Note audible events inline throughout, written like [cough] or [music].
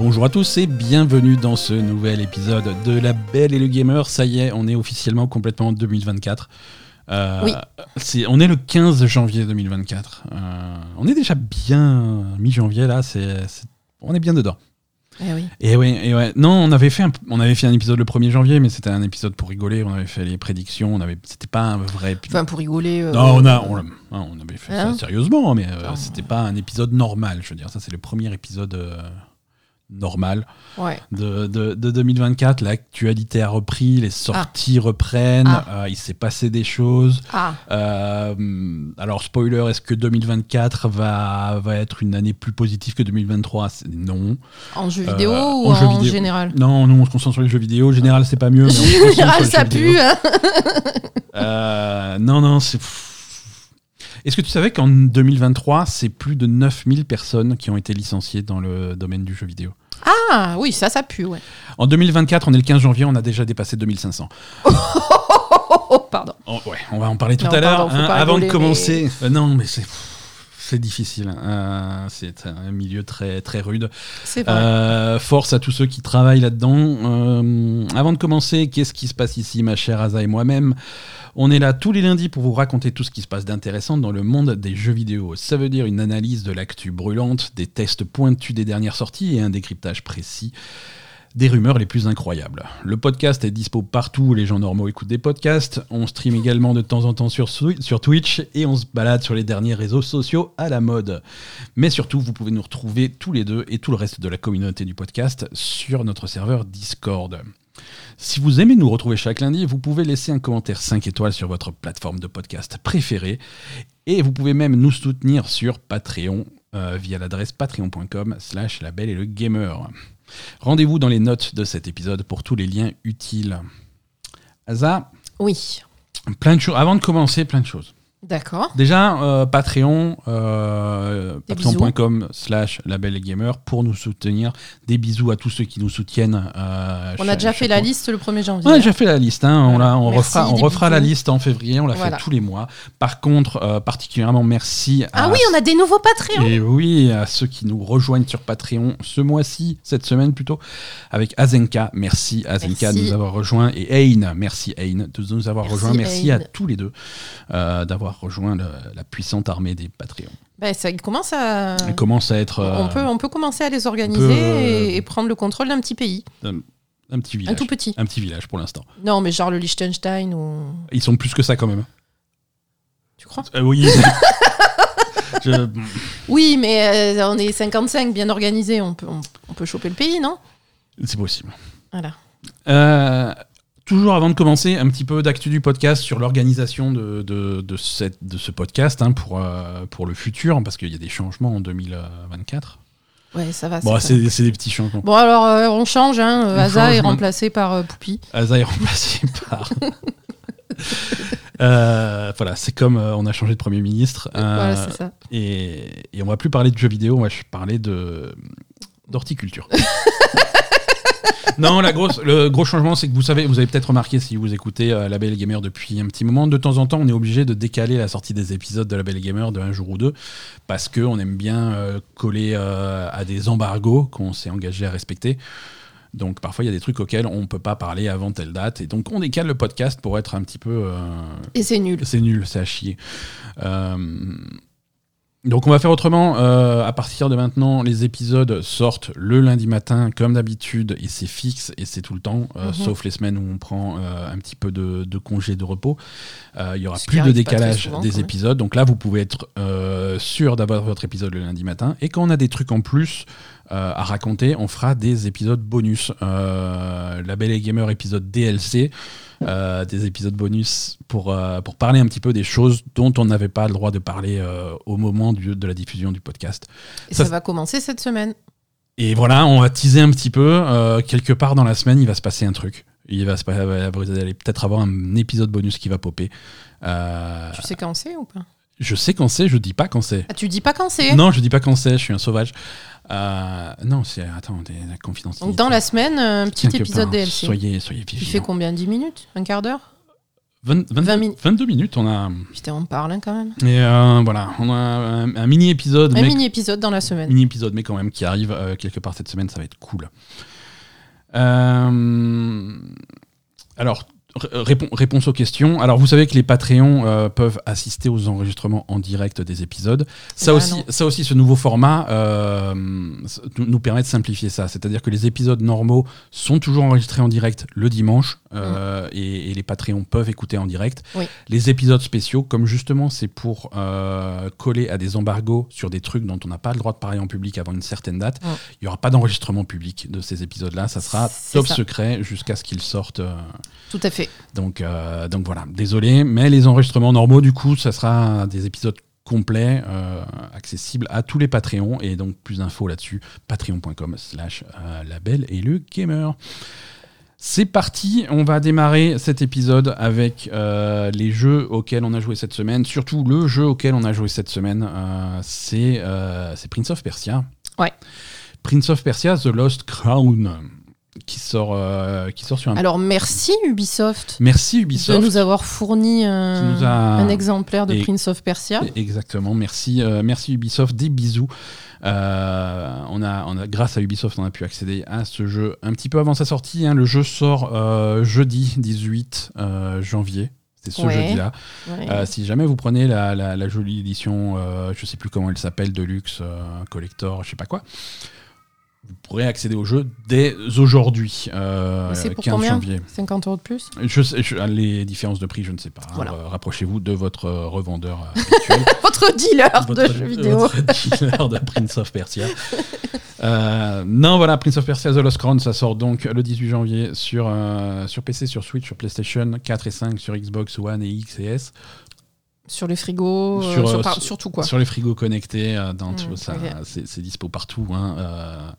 Bonjour à tous et bienvenue dans ce nouvel épisode de La Belle et le Gamer. Ça y est, on est officiellement complètement en 2024. Euh, Oui. on est le 15 janvier 2024. Euh, on est déjà bien mi-janvier là, c'est, on est bien dedans. Eh oui. Et ouais, et ouais. Non, on avait fait un, on avait fait un épisode le 1er janvier, mais c'était un épisode pour rigoler. On avait fait les prédictions. On avait, c'était pas un vrai. Enfin, pour rigoler. euh, non, on a, on, hein, on avait fait Hein ça sérieusement, mais Non. c'était pas un épisode normal. Je veux dire, ça c'est le premier épisode normal Ouais. de, de, de 2024. L'actualité a repris, les sorties reprennent, Ah. euh, il s'est passé des choses. Ah, Euh, alors, spoiler, est-ce que 2024 va, va être une année plus positive que 2023 C'est Non. en jeu Euh, vidéo en ou jeu en vidéo. général? Non, nous on se concentre sur les jeux vidéo. Général, c'est pas mieux. Mais on [laughs] Général, ça pue. Hein [laughs] non, non, c'est. Est-ce que tu savais qu'en 2023, c'est plus de 9000 personnes qui ont été licenciées dans le domaine du jeu vidéo? Ah, oui, ça, ça pue, ouais. En 2024, on est le 15 janvier, on a déjà dépassé 2500. Oh, oh, oh, pardon. Oh, ouais, on va en parler tout Non, à l'heure. pardon, faut hein, pas avant de rigoler, commencer. Euh, non, mais c'est. C'est difficile. euh, c'est un milieu très, très rude. Vrai. Euh, force à tous ceux qui travaillent là-dedans. Euh, avant de commencer, qu'est-ce qui se passe ici, ma chère Asa et moi-même? On est là tous les lundis pour vous raconter tout ce qui se passe d'intéressant dans le monde des jeux vidéo. Ça veut dire une analyse de l'actu brûlante, des tests pointus des dernières sorties et un décryptage précis des rumeurs les plus incroyables. Le podcast est dispo partout où les gens normaux écoutent des podcasts. On stream également de temps en temps sur, Twitch et on se balade sur les derniers réseaux sociaux à la mode. Mais surtout, vous pouvez nous retrouver tous les deux et tout le reste de la communauté du podcast sur notre serveur Discord. Si vous aimez nous retrouver chaque lundi, vous pouvez laisser un commentaire 5 étoiles sur votre plateforme de podcast préférée. Et vous pouvez même nous soutenir sur Patreon euh, via l'adresse patreon.com slash la belle et le gamer. Rendez-vous dans les notes de cet épisode pour tous les liens utiles. Asa, Oui. plein de choses. Avant de commencer, plein de choses. D'accord. Déjà, euh, Patreon, euh, patreon.com slash label et gamer pour nous soutenir. Des bisous à tous ceux qui nous soutiennent. euh, On a déjà fait la liste le 1er janvier. On a déjà fait la liste, hein, on, Voilà. la- on Merci, refera, on des refera la liste en février, on la Voilà. fait tous les mois. Par contre, particulièrement merci à, Ah oui, on a des nouveaux Patreons. et oui, à ceux qui nous rejoignent sur Patreon ce mois-ci, cette semaine plutôt, avec Azenka. Merci Azenka de nous avoir rejoints. Et Ayn, merci Ayn de nous avoir Merci, rejoints. Merci à tous les deux euh, d'avoir rejoint le- la puissante armée des Patreons. Ben, ça il commence à. Commence à être euh, On, peut, on peut commencer à les organiser peut, euh, et, et prendre le contrôle d'un petit pays. un petit village. Un tout petit. Un petit village pour l'instant. Non, mais genre le Liechtenstein ou. Ils sont plus que ça quand même. Tu crois? Euh, oui. [laughs] Je- Oui, mais euh, on est 55, bien organisé. On peut, on, on peut choper le pays, non? C'est possible. Voilà. Euh, toujours avant de commencer, un petit peu d'actu du podcast sur l'organisation de, de, de cette- de ce podcast hein, pour, euh, pour le futur, parce qu'il y a des changements en 2024. Ouais, ça va. Bon, c'est des petits changements. Bon, alors, euh, on change. Hein. On Asa change, est remplacé par euh, Poupie. Asa est remplacé [laughs] par. Euh, voilà, c'est comme on a changé de Premier ministre. voilà, c'est ça. et, et on va plus parler de jeux vidéo, on va parler d'horticulture. [laughs] [laughs] non, la grosse, le gros changement, c'est que vous savez, vous avez peut-être remarqué si vous écoutez euh, La Belle Gamer depuis un petit moment, de temps en temps, on est obligé de décaler la sortie des épisodes de La Belle Gamer de un jour ou deux, parce que on aime bien euh, coller euh, à des embargos qu'on s'est engagé à respecter. Donc parfois il y a des trucs auxquels on ne peut pas parler avant telle date, et donc on décale le podcast pour être un petit peu euh, Et c'est nul. c'est nul, c'est à chier. Euh, donc on va faire autrement. Euh, à partir de maintenant, les épisodes sortent le lundi matin, comme d'habitude, et c'est fixe et c'est tout le temps, euh, Mhm. sauf les semaines où on prend euh, un petit peu de, de congé de repos. Euh, Il y aura Ce plus de décalage souvent, des épisodes. Donc là, vous pouvez être euh, sûr d'avoir votre épisode le lundi matin. Et quand on a des trucs en plus euh, à raconter, on fera des épisodes bonus. Euh, La Belle et Gamer épisode DLC. euh, des épisodes bonus pour, pour parler un petit peu des choses dont on n'avait pas le droit de parler au moment du- de la diffusion du podcast. Et Ça, ça, va commencer cette semaine. Et voilà, on va teaser un petit peu. quelque part dans la semaine, il va se passer un truc. Il va se vous allez peut-être avoir un épisode bonus qui va popper. Tu sais quand c'est ou pas? Je sais quand c'est, je dis pas quand c'est. ah, Tu dis pas quand c'est? Non, je dis pas quand c'est, je suis un sauvage. Euh, non, c'est. Attends, des- la confidentialité. Donc dans la semaine, un petit Quelque épisode part. DLC. Soyez, soyez Il vigilants. fait combien 10 minutes Un quart d'heure? 20 20 20 minutes. 22 minutes, on a. Putain, on parle hein, quand même. Et euh, voilà, on a un, un mini épisode, Un mais mini épisode dans la semaine. mini épisode, mais quand même qui arrive euh, quelque part cette semaine, ça va être cool. Euh, alors, répon- réponse aux questions. Alors, vous savez que les Patreons euh, peuvent assister aux enregistrements en direct des épisodes. Ça Ah, aussi, non. ça aussi, ce nouveau format euh, nous permet de simplifier ça. C'est-à-dire que les épisodes normaux sont toujours enregistrés en direct le dimanche euh, et, et les Patreons peuvent écouter en direct. Oui. Les épisodes spéciaux, comme justement c'est pour euh, coller à des embargos sur des trucs dont on n'a pas le droit de parler en public avant une certaine date, il n'y aura pas d'enregistrement public de ces épisodes-là. Ça sera top ça. secret jusqu'à ce qu'ils sortent. euh, Tout à fait. donc, donc voilà, désolé, mais les enregistrements normaux, du coup, ça sera des épisodes complets, accessibles à tous les Patreons. Et donc, plus d'infos là-dessus, patreon.com slash euh, label et le gamer. C'est parti, on va démarrer cet épisode avec euh, les jeux auxquels on a joué cette semaine. Surtout le jeu auquel on a joué cette semaine, euh, c'est euh, c'est Prince of Persia. Ouais. Prince of Persia, The Lost Crown, qui sort, qui sort sur un... Alors merci Ubisoft, Merci de Ubisoft. nous avoir fourni un, Qui nous a- un exemplaire de Et- Prince of Persia. Exactement, merci, merci Ubisoft, des bisous. Euh, on a, on a, grâce à Ubisoft, on a pu accéder à ce jeu un petit peu avant sa sortie. hein. Le jeu sort euh, jeudi 18 euh, janvier. C'est ce Ouais. jeudi-là. Ouais. Si jamais vous prenez la, la- la jolie édition, je sais plus comment elle s'appelle, Deluxe, Collector, je sais pas quoi, vous pourrez accéder au jeu dès aujourd'hui, euh, C'est pour 15 combien janvier. 50 euros de plus Je sais, je- les différences de prix, je ne sais pas. Voilà. Euh, Rapprochez-vous de votre euh, revendeur euh, habituel. [laughs] Votre dealer Votre- de jeux vidéo. votre dealer de Prince of Persia. [laughs] Euh, non, voilà, Prince of Persia The Lost Crown, ça sort donc le 18 janvier sur, euh, sur PC, sur Switch, sur PlayStation 4 et 5, sur Xbox One et X et S, Sur les frigos, euh, Sur, euh, par- sur- surtout quoi. sur les frigos connectés, euh, dans Mm, tout ça, ok. c'est dispo partout. hein, euh,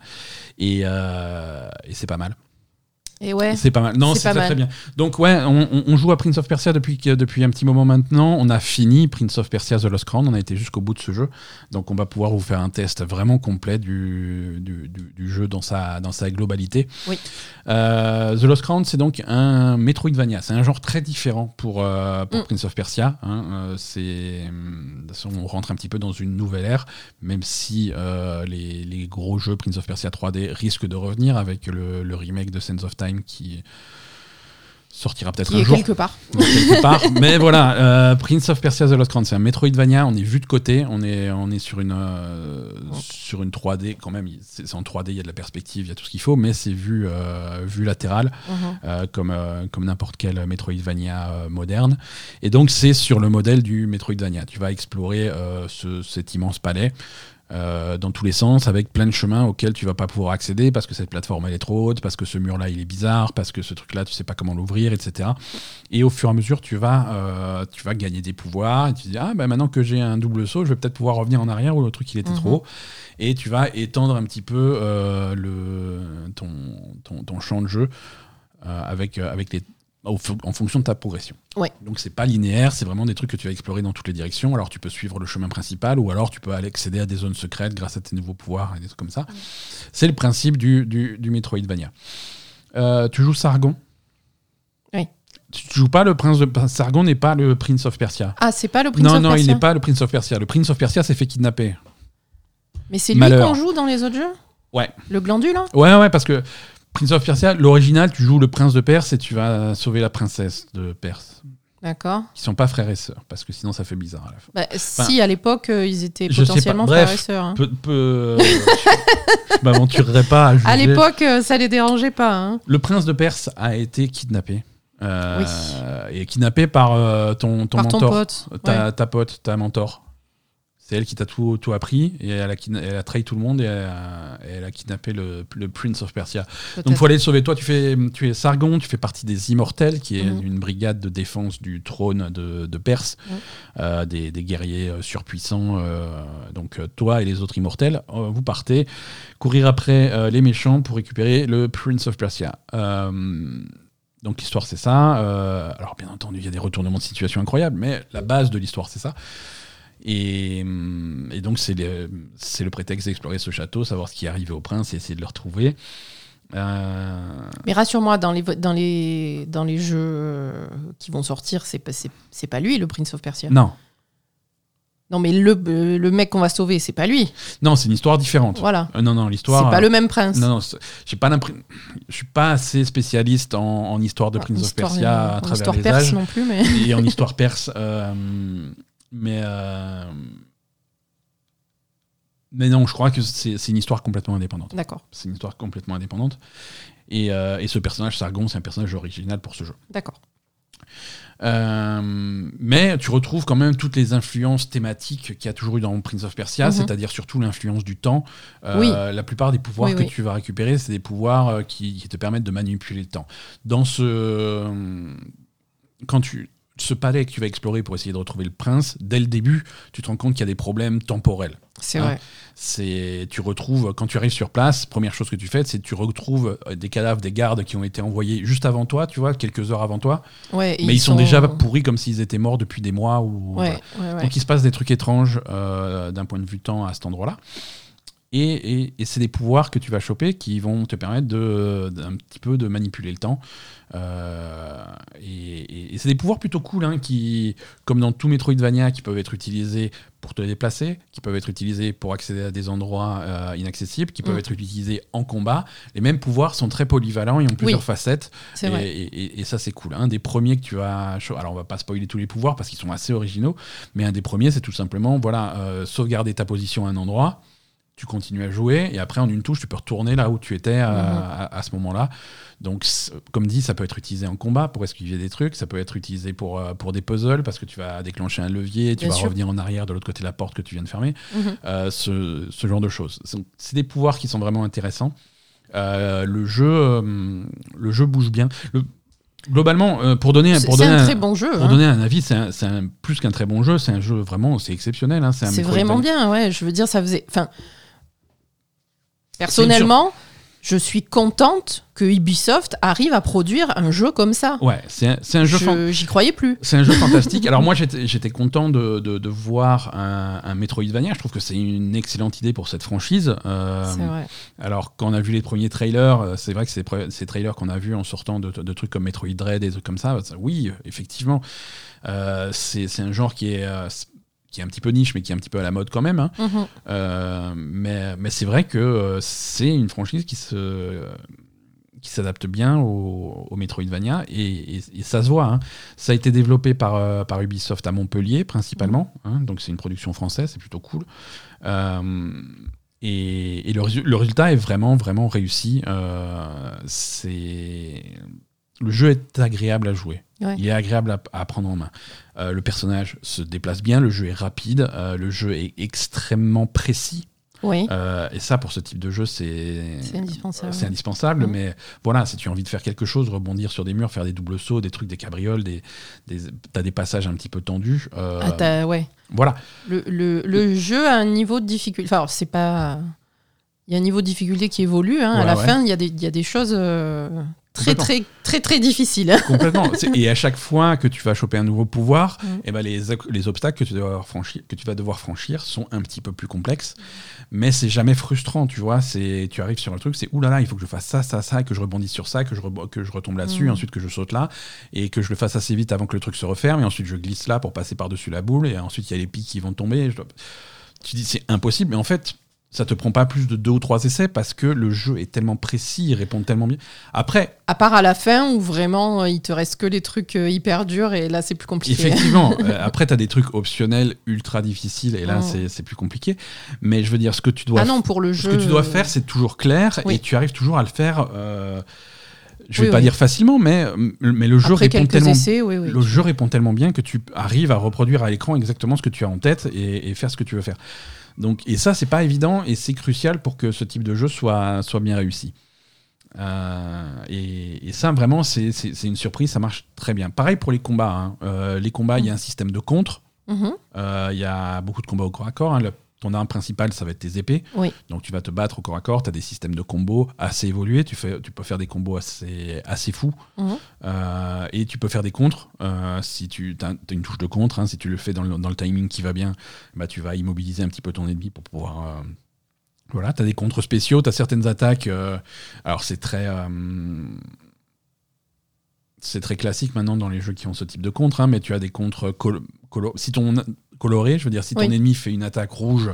et et c'est pas mal. Et ouais, C'est pas mal. Non, C'est très, mal. très bien. Donc ouais, on, joue à Prince of Persia depuis, depuis un petit moment maintenant. On a fini Prince of Persia The Lost Crown. On a été jusqu'au bout de ce jeu. Donc on va pouvoir vous faire un test vraiment complet du, du, du- du jeu dans sa, dans sa globalité. Oui. Euh, The Lost Crown, c'est donc un Metroidvania. C'est un genre très différent pour, euh, pour Mm. Prince of Persia. hein. Euh, c'est, on rentre un petit peu dans une nouvelle ère, même si euh, les, les gros jeux Prince of Persia 3D risquent de revenir avec le, le remake de Sense of Time qui sortira peut-être un jour quelque part. [laughs] quelque part. [laughs] Mais voilà, euh, Prince of Persia The Lost Crown, c'est un Metroidvania. On est vu de côté, on est, on est sur une euh, sur une 3D quand même. C'est en 3D, il y a de la perspective, il y a tout ce qu'il faut, mais c'est vu euh, vue latérale Mhm. euh, comme comme n'importe quel Metroidvania moderne. Et donc c'est sur le modèle du Metroidvania. Tu vas explorer ce- cet immense palais. Euh, dans tous les sens, avec plein de chemins auxquels tu vas pas pouvoir accéder parce que cette plateforme elle est trop haute, parce que ce mur là il est bizarre, parce que ce truc là tu sais pas comment l'ouvrir, etc. Et au fur et à mesure, tu vas, euh, tu vas gagner des pouvoirs. Et tu te dis, ah, bah, maintenant que j'ai un double saut, je vais peut-être pouvoir revenir en arrière où le truc il était Mhm. trop haut. Et tu vas étendre un petit peu euh, le, ton, ton, ton champ de jeu avec, avec les, en fonction de ta progression. Ouais. Donc c'est pas linéaire, c'est vraiment des trucs que tu vas explorer dans toutes les directions. Alors tu peux suivre le chemin principal ou alors tu peux aller accéder à des zones secrètes grâce à tes nouveaux pouvoirs et des trucs comme ça. C'est le principe du, du, du Metroidvania. Euh, tu joues Sargon? Oui. Tu joues pas le prince de Sargon n'est pas le Prince of Persia. Ah, c'est pas le Prince non, of non, il Persia n'est pas le Prince of Persia. Le Prince of Persia s'est fait kidnapper. Mais c'est lui qu'on joue dans les autres jeux? Ouais. Le glandule hein Ouais, ouais, parce que Prince of Persia, l'original, tu joues le prince de Perse et tu vas sauver la princesse de Perse. D'accord. Qui sont pas frères et sœurs, parce que sinon ça fait bizarre à la fin. Bah, si, à l'époque, euh, ils étaient potentiellement Bref, frères et sœurs. hein. Peu, peu- je je [laughs] m'aventurerai pas à juger. À l'époque, euh, ça les dérangeait pas. hein. Le prince de Perse a été kidnappé. Euh, Et kidnappé par euh, ton, ton Par ton mentor. pote. ta, ouais. ta pote, ta mentor. C'est elle qui t'a tout, tout appris et elle a, kidna- elle a trahi tout le monde et elle a, et elle a kidnappé le, le Prince of Persia. Donc faut aller le sauver. Toi, tu, fais, tu es Sargon, tu fais partie des Immortels, qui est Mhm. une brigade de défense du trône de, de Perse, euh, des, des guerriers euh, surpuissants. euh, donc euh, toi et les autres Immortels, euh, vous partez courir après euh, les méchants pour récupérer le Prince of Persia. Euh, donc l'histoire c'est ça. Euh, alors bien entendu il y a des retournements de situation incroyables, mais la base de l'histoire c'est ça. Et, hum, et donc c'est le, c'est le prétexte d'explorer ce château, savoir ce qui est arrivé au prince et essayer de le retrouver. Euh, Mais rassure-moi, dans les, dans, les, dans les jeux euh, qui vont sortir, c'est pas, c'est, c'est pas lui, le Prince of Persia. Non, Non, mais le, euh, le mec qu'on va sauver, c'est pas lui. non, c'est une histoire différente. Voilà. Euh, non, non, C'est l'histoire. pas euh, le même prince. Non, non, c'est- j'ai pas je suis pas assez spécialiste en, en histoire de Ah, Prince of histoire- Persia à en travers histoire les perse âges non plus, mais. et en histoire perse. Mais euh, mais non, je crois que c'est une histoire complètement indépendante. D'accord, C'est une histoire complètement indépendante. Et, euh, et ce personnage, Sargon, c'est un personnage original pour ce jeu. d'accord. Euh, mais tu retrouves quand même toutes les influences thématiques qu'il y a toujours eu dans Prince of Persia, Mhm. c'est-à-dire surtout l'influence du temps. Euh, Oui. La plupart des pouvoirs Oui, que oui. tu vas récupérer, c'est des pouvoirs qui, qui te permettent de manipuler le temps. Dans ce. Quand tu. Ce palais que tu vas explorer pour essayer de retrouver le prince, dès le début, tu te rends compte qu'il y a des problèmes temporels. C'est Ah. vrai. C'est, tu retrouves, quand tu arrives sur place, première chose que tu fais, c'est que tu retrouves euh, des cadavres des gardes qui ont été envoyés juste avant toi, tu vois, quelques heures avant toi. Ouais, Mais ils, sont, déjà pourris comme s'ils étaient morts depuis des mois. Ou, Ouais, voilà. ouais, ouais. Donc il se passe des trucs étranges euh, d'un point de vue temps à cet endroit-là. Et, et- et c'est des pouvoirs que tu vas choper qui vont te permettre de, d'un petit peu de manipuler le temps. Euh, et c'est des pouvoirs plutôt cool, hein, qui, comme dans tout Metroidvania, qui peuvent être utilisés pour te déplacer, qui peuvent être utilisés pour accéder à des endroits euh, inaccessibles, qui peuvent Mm. être utilisés en combat. Les mêmes pouvoirs sont très polyvalents et ont plusieurs facettes. C'est Et, vrai. et- ça, c'est cool. Un des premiers que tu vas. Alors, on va pas spoiler tous les pouvoirs parce qu'ils sont assez originaux, mais un des premiers, c'est tout simplement voilà, euh, sauvegarder ta position à un endroit, tu continues à jouer, et après, en une touche, tu peux retourner là où tu étais euh, Mhm. à, à ce moment-là. Donc, comme dit, ça peut être utilisé en combat pour esquiver des trucs, ça peut être utilisé pour, euh, pour des puzzles parce que tu vas déclencher un levier, tu Bien vas sûr. revenir en arrière de l'autre côté de la porte que tu viens de fermer Mhm. euh, ce, ce genre de choses. C'est- des pouvoirs qui sont vraiment intéressants. Euh, le, jeu, euh, le jeu bouge bien. Le- globalement, euh, pour donner, pour donner un un, très bon jeu. pour hein. donner un avis, c'est plus qu'un très bon jeu. C'est un jeu vraiment, c'est exceptionnel. hein. C'est vraiment bien, ouais. Je veux dire, ça faisait. Enfin, personnellement, je suis contente que Ubisoft arrive à produire un jeu comme ça. Ouais, c'est un, jeu. J'y croyais plus. C'est un jeu [laughs] fantastique. Alors moi, j'étais content de, de- de voir un, un Metroidvania. Je trouve que c'est une excellente idée pour cette franchise. Euh, C'est vrai. Alors, quand on a vu les premiers trailers, euh, c'est vrai que ces, ces trailers qu'on a vus en sortant de, de trucs comme Metroid Dread et des trucs comme ça, oui, effectivement, euh, c'est un genre qui est, euh, qui est un petit peu niche, mais qui est un petit peu à la mode quand même. hein. Mhm. Euh, mais mais c'est vrai que euh, c'est une franchise qui se qui s'adapte bien au, au Metroidvania et, et- et ça se voit. hein. Ça a été développé par, euh, par Ubisoft à Montpellier principalement, hein, donc c'est une production française, c'est plutôt cool. Euh, et et le, le résultat est vraiment, vraiment réussi. C'est le jeu est agréable à jouer. Ouais. Il est agréable à, à prendre en main. Euh, le personnage se déplace bien, le jeu est rapide, euh, le jeu est extrêmement précis. Oui, Euh, et ça, pour ce type de jeu, c'est indispensable. c'est indispensable. Mais voilà, si tu as envie de faire quelque chose, rebondir sur des murs, faire des doubles sauts, des trucs, des cabrioles, des, des, t'as des passages un petit peu tendus. Ah, t'as- ouais. voilà. Le, le, le jeu a un niveau de difficulté. Enfin, c'est pas. Il y a un niveau de difficulté qui évolue. hein. à la ouais. fin, il y, a des- il y a des choses euh, très, très, très, très difficiles. [laughs] Complètement. Et à chaque fois que tu vas choper un nouveau pouvoir, eh ben les, les obstacles que tu, devoir franchir, que tu vas devoir franchir sont un petit peu plus complexes. Mais c'est jamais frustrant, tu vois. C'est, tu arrives sur un truc, c'est oulala, il faut que je fasse ça, ça, ça, que je rebondisse sur ça, que je, que je retombe là-dessus, Mhm. ensuite que je saute là, et que je le fasse assez vite avant que le truc se referme, et ensuite je glisse là pour passer par-dessus la boule, et ensuite il y a les pics qui vont tomber. je dois- Tu dis c'est impossible, mais en fait. Ça te prend pas plus de deux ou trois essais parce que le jeu est tellement précis, il répond tellement bien. Après, À part à la fin où vraiment euh, il te reste que les trucs euh, hyper durs et là c'est plus compliqué. Effectivement. [laughs] Euh, après, tu as des trucs optionnels ultra difficiles et là, Mm. c'est- plus compliqué. Mais je veux dire, ce que tu dois, Ah non, pour le ce jeu. que tu dois faire, c'est toujours clair Oui. et tu arrives toujours à le faire. euh, je vais Oui, pas oui. dire facilement, mais, mais le jeu Après répond tellement. essais, oui, oui. Le jeu répond tellement bien que tu arrives à reproduire à l'écran exactement ce que tu as en tête et, et faire ce que tu veux faire. Donc, et ça, c'est pas évident et c'est crucial pour que ce type de jeu soit, soit bien réussi. Euh, et, et ça, vraiment, c'est une surprise, ça marche très bien. Pareil pour les combats. hein. Euh, les combats, il y a un système de contre. Mhm. Euh, Il y a beaucoup de combats au corps à corps. hein. Le- ton arme principale, ça va être tes épées. Oui. Donc tu vas te battre au corps à corps. Tu as des systèmes de combos assez évolués. Tu, fais, tu peux faire des combos assez, assez fous. Mhm. Euh, et tu peux faire des contres. Euh, si tu as, une touche de contre, hein, si tu le fais dans le, dans le timing qui va bien, bah, tu vas immobiliser un petit peu ton ennemi pour pouvoir, euh, Voilà, tu as des contres spéciaux, tu as certaines attaques. alors, c'est très. c'est très classique maintenant dans les jeux qui ont ce type de contre, hein, mais tu as des contres si ton coloré, je veux dire, si ton Oui. ennemi fait une attaque rouge,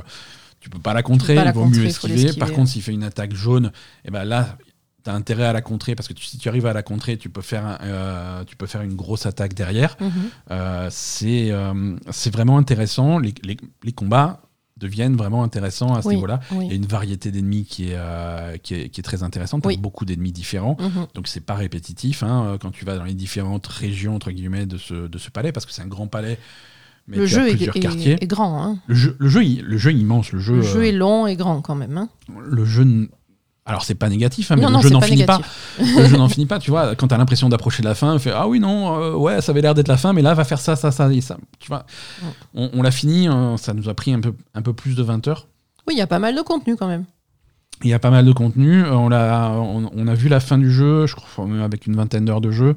tu peux pas la contrer, pas la il vaut contrer, mieux esquiver. Par contre, s'il fait une attaque jaune, et ben là, tu as intérêt à la contrer parce que tu- si tu arrives à la contrer, tu peux faire, un- euh, tu peux faire une grosse attaque derrière. Mhm. Euh, c'est euh, c'est vraiment intéressant. Les, les- les combats deviennent vraiment intéressants à ce Oui, niveau-là. Il y a une variété d'ennemis qui, est, qui, est, qui est très intéressante. Tu Oui. beaucoup d'ennemis différents. Mhm. Donc c'est pas répétitif hein, quand tu vas dans les différentes régions entre guillemets de ce, de ce palais parce que c'est un grand palais. Mais Le jeu est, grand. hein. Le jeu, le jeu, il- le jeu est immense. Le jeu, Le jeu euh, est long et grand quand même. hein. le jeu. Alors c'est pas négatif, hein, mais non, le non, jeu n'en finit pas. [laughs] le jeu n'en finit pas. Tu vois, quand t'as l'impression d'approcher de la fin, fait ah oui non, euh, ouais, ça avait l'air d'être la fin, mais là va faire ça, ça, ça et ça. Tu vois, Ouais. on, on l'a fini. euh, ça nous a pris un peu, un peu plus de 20 heures. Oui, il y a pas mal de contenu quand même. Il y a pas mal de contenu. On a, on, on a vu la fin du jeu, je crois, même avec une vingtaine d'heures de jeu.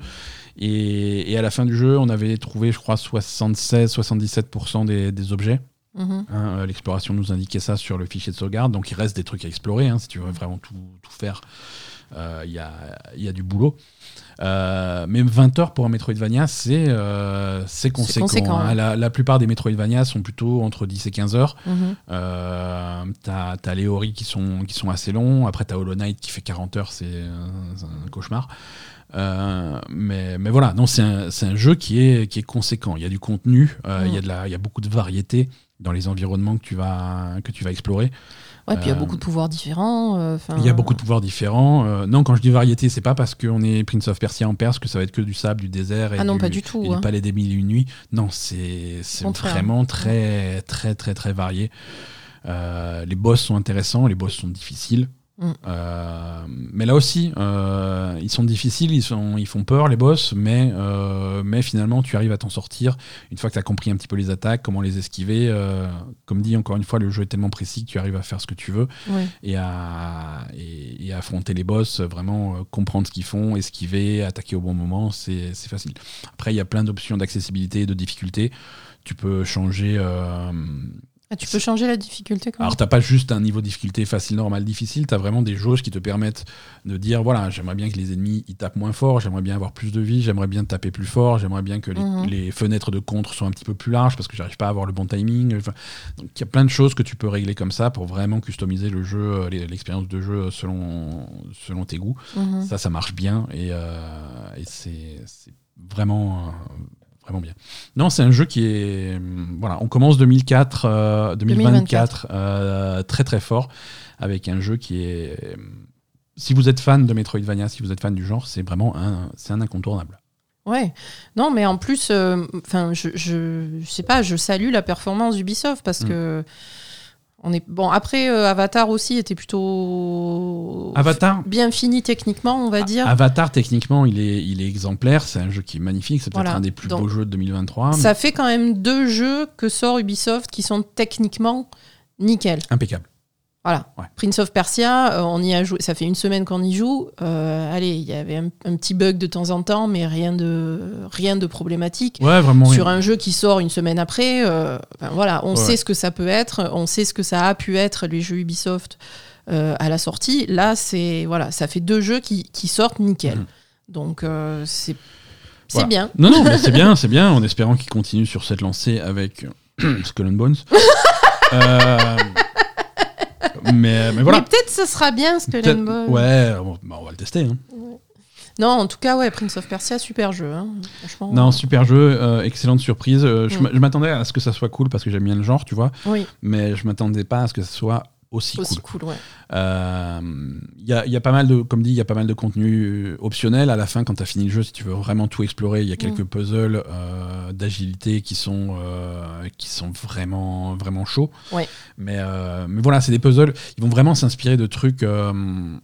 Et, et à la fin du jeu, on avait trouvé, je crois, 76-77% des, des objets. Mhm. Hein, euh, L'exploration nous indiquait ça sur le fichier de sauvegarde. Donc il reste des trucs à explorer. hein, si tu veux vraiment tout, tout faire, euh, il y, a, il y a du boulot. Euh, mais 20 heures pour un Metroidvania, c'est euh, conséquent. conséquent, hein. ouais. La, la plupart des Metroidvania sont plutôt entre 10 et 15 heures. Mhm. Euh, t'as les Ori qui sont, qui sont assez longs. Après, t'as Hollow Knight qui fait 40 heures, c'est c'est un cauchemar. Euh, mais, mais voilà, non, c'est un, un jeu qui est, qui est conséquent. Il y a du contenu, euh, il y a de la- il y a beaucoup de variété dans les environnements que tu vas, que tu vas explorer. Ouais, puis il y a Euh, beaucoup de pouvoirs différents. euh, Il y a beaucoup de pouvoirs différents. Euh, non, quand je dis variété, c'est pas parce qu'on est Prince of Persia en Perse que ça va être que du sable, du désert et, Ah non, du, pas du tout. et du hein. palais des mille et une nuits. Non, c'est vraiment très, très, très, très varié. Euh, les boss sont intéressants, les boss sont difficiles. Mm. Euh, mais là aussi, euh, ils sont difficiles, ils, sont, ils font peur, les boss, mais, euh, mais finalement, tu arrives à t'en sortir une fois que tu as compris un petit peu les attaques, comment les esquiver. euh, comme dit, encore une fois, le jeu est tellement précis que tu arrives à faire ce que tu veux et à, et, et à affronter les boss, vraiment euh, comprendre ce qu'ils font, esquiver, attaquer au bon moment, c'est c'est facile. Après, il y a plein d'options d'accessibilité et de difficulté. Tu peux changer. Ah, tu peux changer la difficulté quand alors, t'as pas juste un niveau de difficulté facile, normal, difficile. T'as vraiment des jauges qui te permettent de dire voilà, j'aimerais bien que les ennemis ils tapent moins fort, j'aimerais bien avoir plus de vie, j'aimerais bien taper plus fort, j'aimerais bien que les, Mhm. les fenêtres de contre soient un petit peu plus larges parce que j'arrive pas à avoir le bon timing. Enfin, donc, il y a plein de choses que tu peux régler comme ça pour vraiment customiser le jeu, euh, l'expérience de jeu selon, selon tes goûts. Mhm. Ça, ça marche bien et, euh, et c'est vraiment, euh, vraiment bien. Non, c'est un jeu qui est. hum, Voilà, on commence 2004, euh, 2024, euh, très très fort avec un jeu qui est. hum, Si vous êtes fan de Metroidvania, si vous êtes fan du genre, c'est vraiment un, c'est un incontournable. Ouais. Non, mais en plus, euh, je, je, je sais pas, je salue la performance d'Ubisoft parce Mm. que on est bon. Après, euh, Avatar aussi était plutôt Avatar, bien fini techniquement, on va dire. Avatar, techniquement, il est, il est exemplaire. C'est un jeu qui est magnifique. C'est peut-être Voilà. un des plus Donc, beaux jeux de 2023. mais Ça fait quand même deux jeux que sort Ubisoft qui sont techniquement nickel. Impeccable. Voilà. Ouais. Prince of Persia, euh, on y a joué. Ça fait une semaine qu'on y joue. Euh, allez, il y avait un, un petit bug de temps en temps, mais rien de rien de problématique. Ouais, vraiment. Sur rien. un jeu qui sort une semaine après, euh, ben voilà, on Ouais. sait ce que ça peut être, on sait ce que ça a pu être les jeux Ubisoft à la sortie. Là, c'est voilà, ça fait deux jeux qui, qui sortent nickel. Mhm. Donc c'est Voilà. bien. Non, non, mais c'est bien, [laughs] c'est bien, en espérant qu'il continue sur cette lancée avec [clears throat] Skull and Bones. [laughs] Euh, mais, mais voilà. Mais peut-être ce sera bien ce que Peut-être- l'Unbox- Ouais, on, bah, on va le tester. hein. Non, en tout cas, ouais, Prince of Persia, super jeu. hein. Franchement. Non, super jeu, euh, excellente surprise. Euh, je Mm. je m'attendais à ce que ça soit cool parce que j'aime bien le genre, tu vois, Oui, mais je m'attendais pas à ce que ça soit aussi, aussi cool. cool, ouais. Euh, Il y, a, il y a pas mal de, comme dit, il y a pas mal de contenu optionnel à la fin quand tu as fini le jeu. Si tu veux vraiment tout explorer, il y a quelques puzzles euh, d'agilité qui sont euh, qui sont vraiment vraiment chauds. Ouais. Mais euh, mais voilà, c'est des puzzles. Ils vont vraiment s'inspirer de trucs. euh,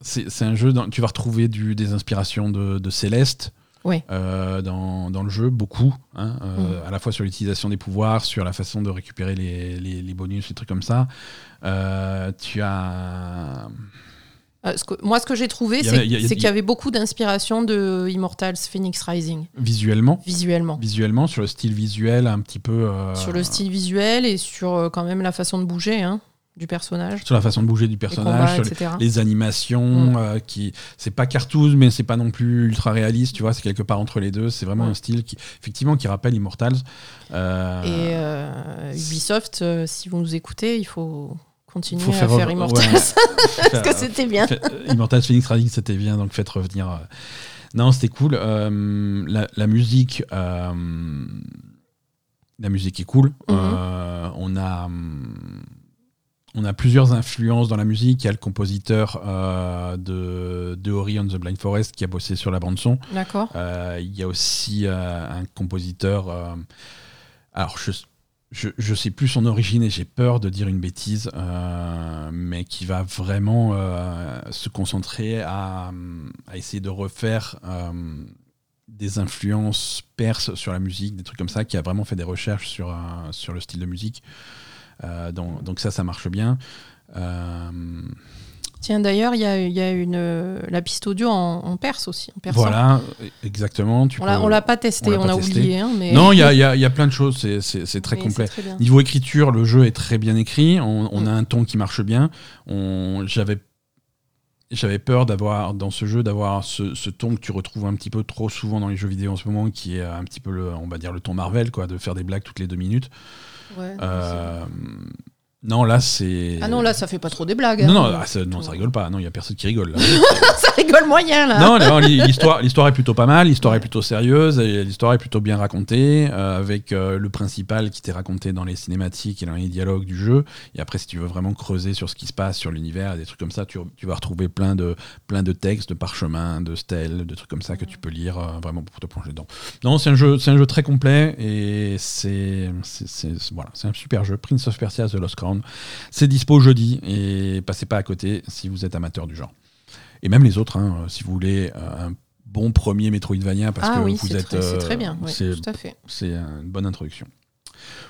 c'est c'est un jeu dans tu vas retrouver du, des inspirations de, de Céleste. Euh, dans, dans le jeu, beaucoup, hein, euh, à la fois sur l'utilisation des pouvoirs, sur la façon de récupérer les, les, les bonus, les trucs comme ça. Euh, tu as. Ce que- moi, ce que j'ai trouvé, c'est qu'il y avait beaucoup d'inspiration de Immortals Phoenix Rising, Visuellement, visuellement. visuellement, sur le style visuel un petit peu. euh, Sur le style visuel et sur quand même la façon de bouger. Hein. Du personnage. Sur la façon de bouger du personnage, combats, sur etc. les, les animations, Mm. euh, qui c'est pas cartoon, mais c'est pas non plus ultra réaliste, tu vois, c'est quelque part entre les deux. C'est vraiment Ouais. un style qui, effectivement, qui rappelle Immortals. Euh, Et euh, Ubisoft, euh, si vous nous écoutez, il faut continuer Faut à faire Immortals. ouais. [laughs] Parce que c'était bien. Immortals Phoenix Rising, c'était bien, donc faites revenir. Non, c'était cool. La, la musique, la musique est cool. Euh, on a, hum, on a plusieurs influences dans la musique. Il y a le compositeur euh, de, de Ori and the Blind Forest qui a bossé sur la bande son. D'accord. Euh, il y a aussi euh, un compositeur. alors, je, je, je sais plus son origine et j'ai peur de dire une bêtise, mais qui va vraiment se concentrer à, à essayer de refaire des influences perses sur la musique, des trucs comme ça, qui a vraiment fait des recherches sur, sur le style de musique. Euh, donc, donc ça, ça marche bien. Euh, Tiens, d'ailleurs, il y a, il y a une, la piste audio en, en perse aussi. En voilà, exactement. Tu On on l'a pas testé, on a testé. oublié. hein, mais... Non, il y a, [laughs] il y a- il y a plein de choses, c'est- très Mais complet. très. Niveau écriture, le jeu est très bien écrit. On, on Mm. a un ton qui marche bien. J'avais j'avais peur d'avoir dans ce jeu d'avoir ce, ce ton que tu retrouves un petit peu trop souvent dans les jeux vidéo en ce moment, qui est un petit peu le, on va dire le ton Marvel, quoi, de faire des blagues toutes les deux minutes. Ouais, non, là c'est. Ah non, là, ça fait pas trop des blagues. Non, hein. non, ah, ça, non, ça rigole pas. Non, il y a personne qui rigole. Là. [laughs] ça rigole moyen, là. Non, non, l'histoire, l'histoire est plutôt pas mal, l'histoire est plutôt sérieuse, l'histoire est plutôt bien racontée, euh, avec euh, le principal qui t'est raconté dans les cinématiques et dans les dialogues du jeu. Et après, si tu veux vraiment creuser sur ce qui se passe, sur l'univers, et des trucs comme ça, tu, tu vas retrouver plein de, plein de textes, de parchemins, de stèles, de trucs comme ça que tu peux lire euh, vraiment pour te plonger dedans. Non, c'est un jeu, c'est un jeu très complet, et c'est, c'est, c'est- voilà, c'est un super jeu. Prince of Persia The Lost Crown. C'est dispo jeudi, et passez pas à côté si vous êtes amateur du genre. Et même les autres, hein, si vous voulez euh, un bon premier Metroidvania, parce ah que oui, vous êtes. très, c'est euh, très bien. ouais, c'est tout à fait. c'est une bonne introduction.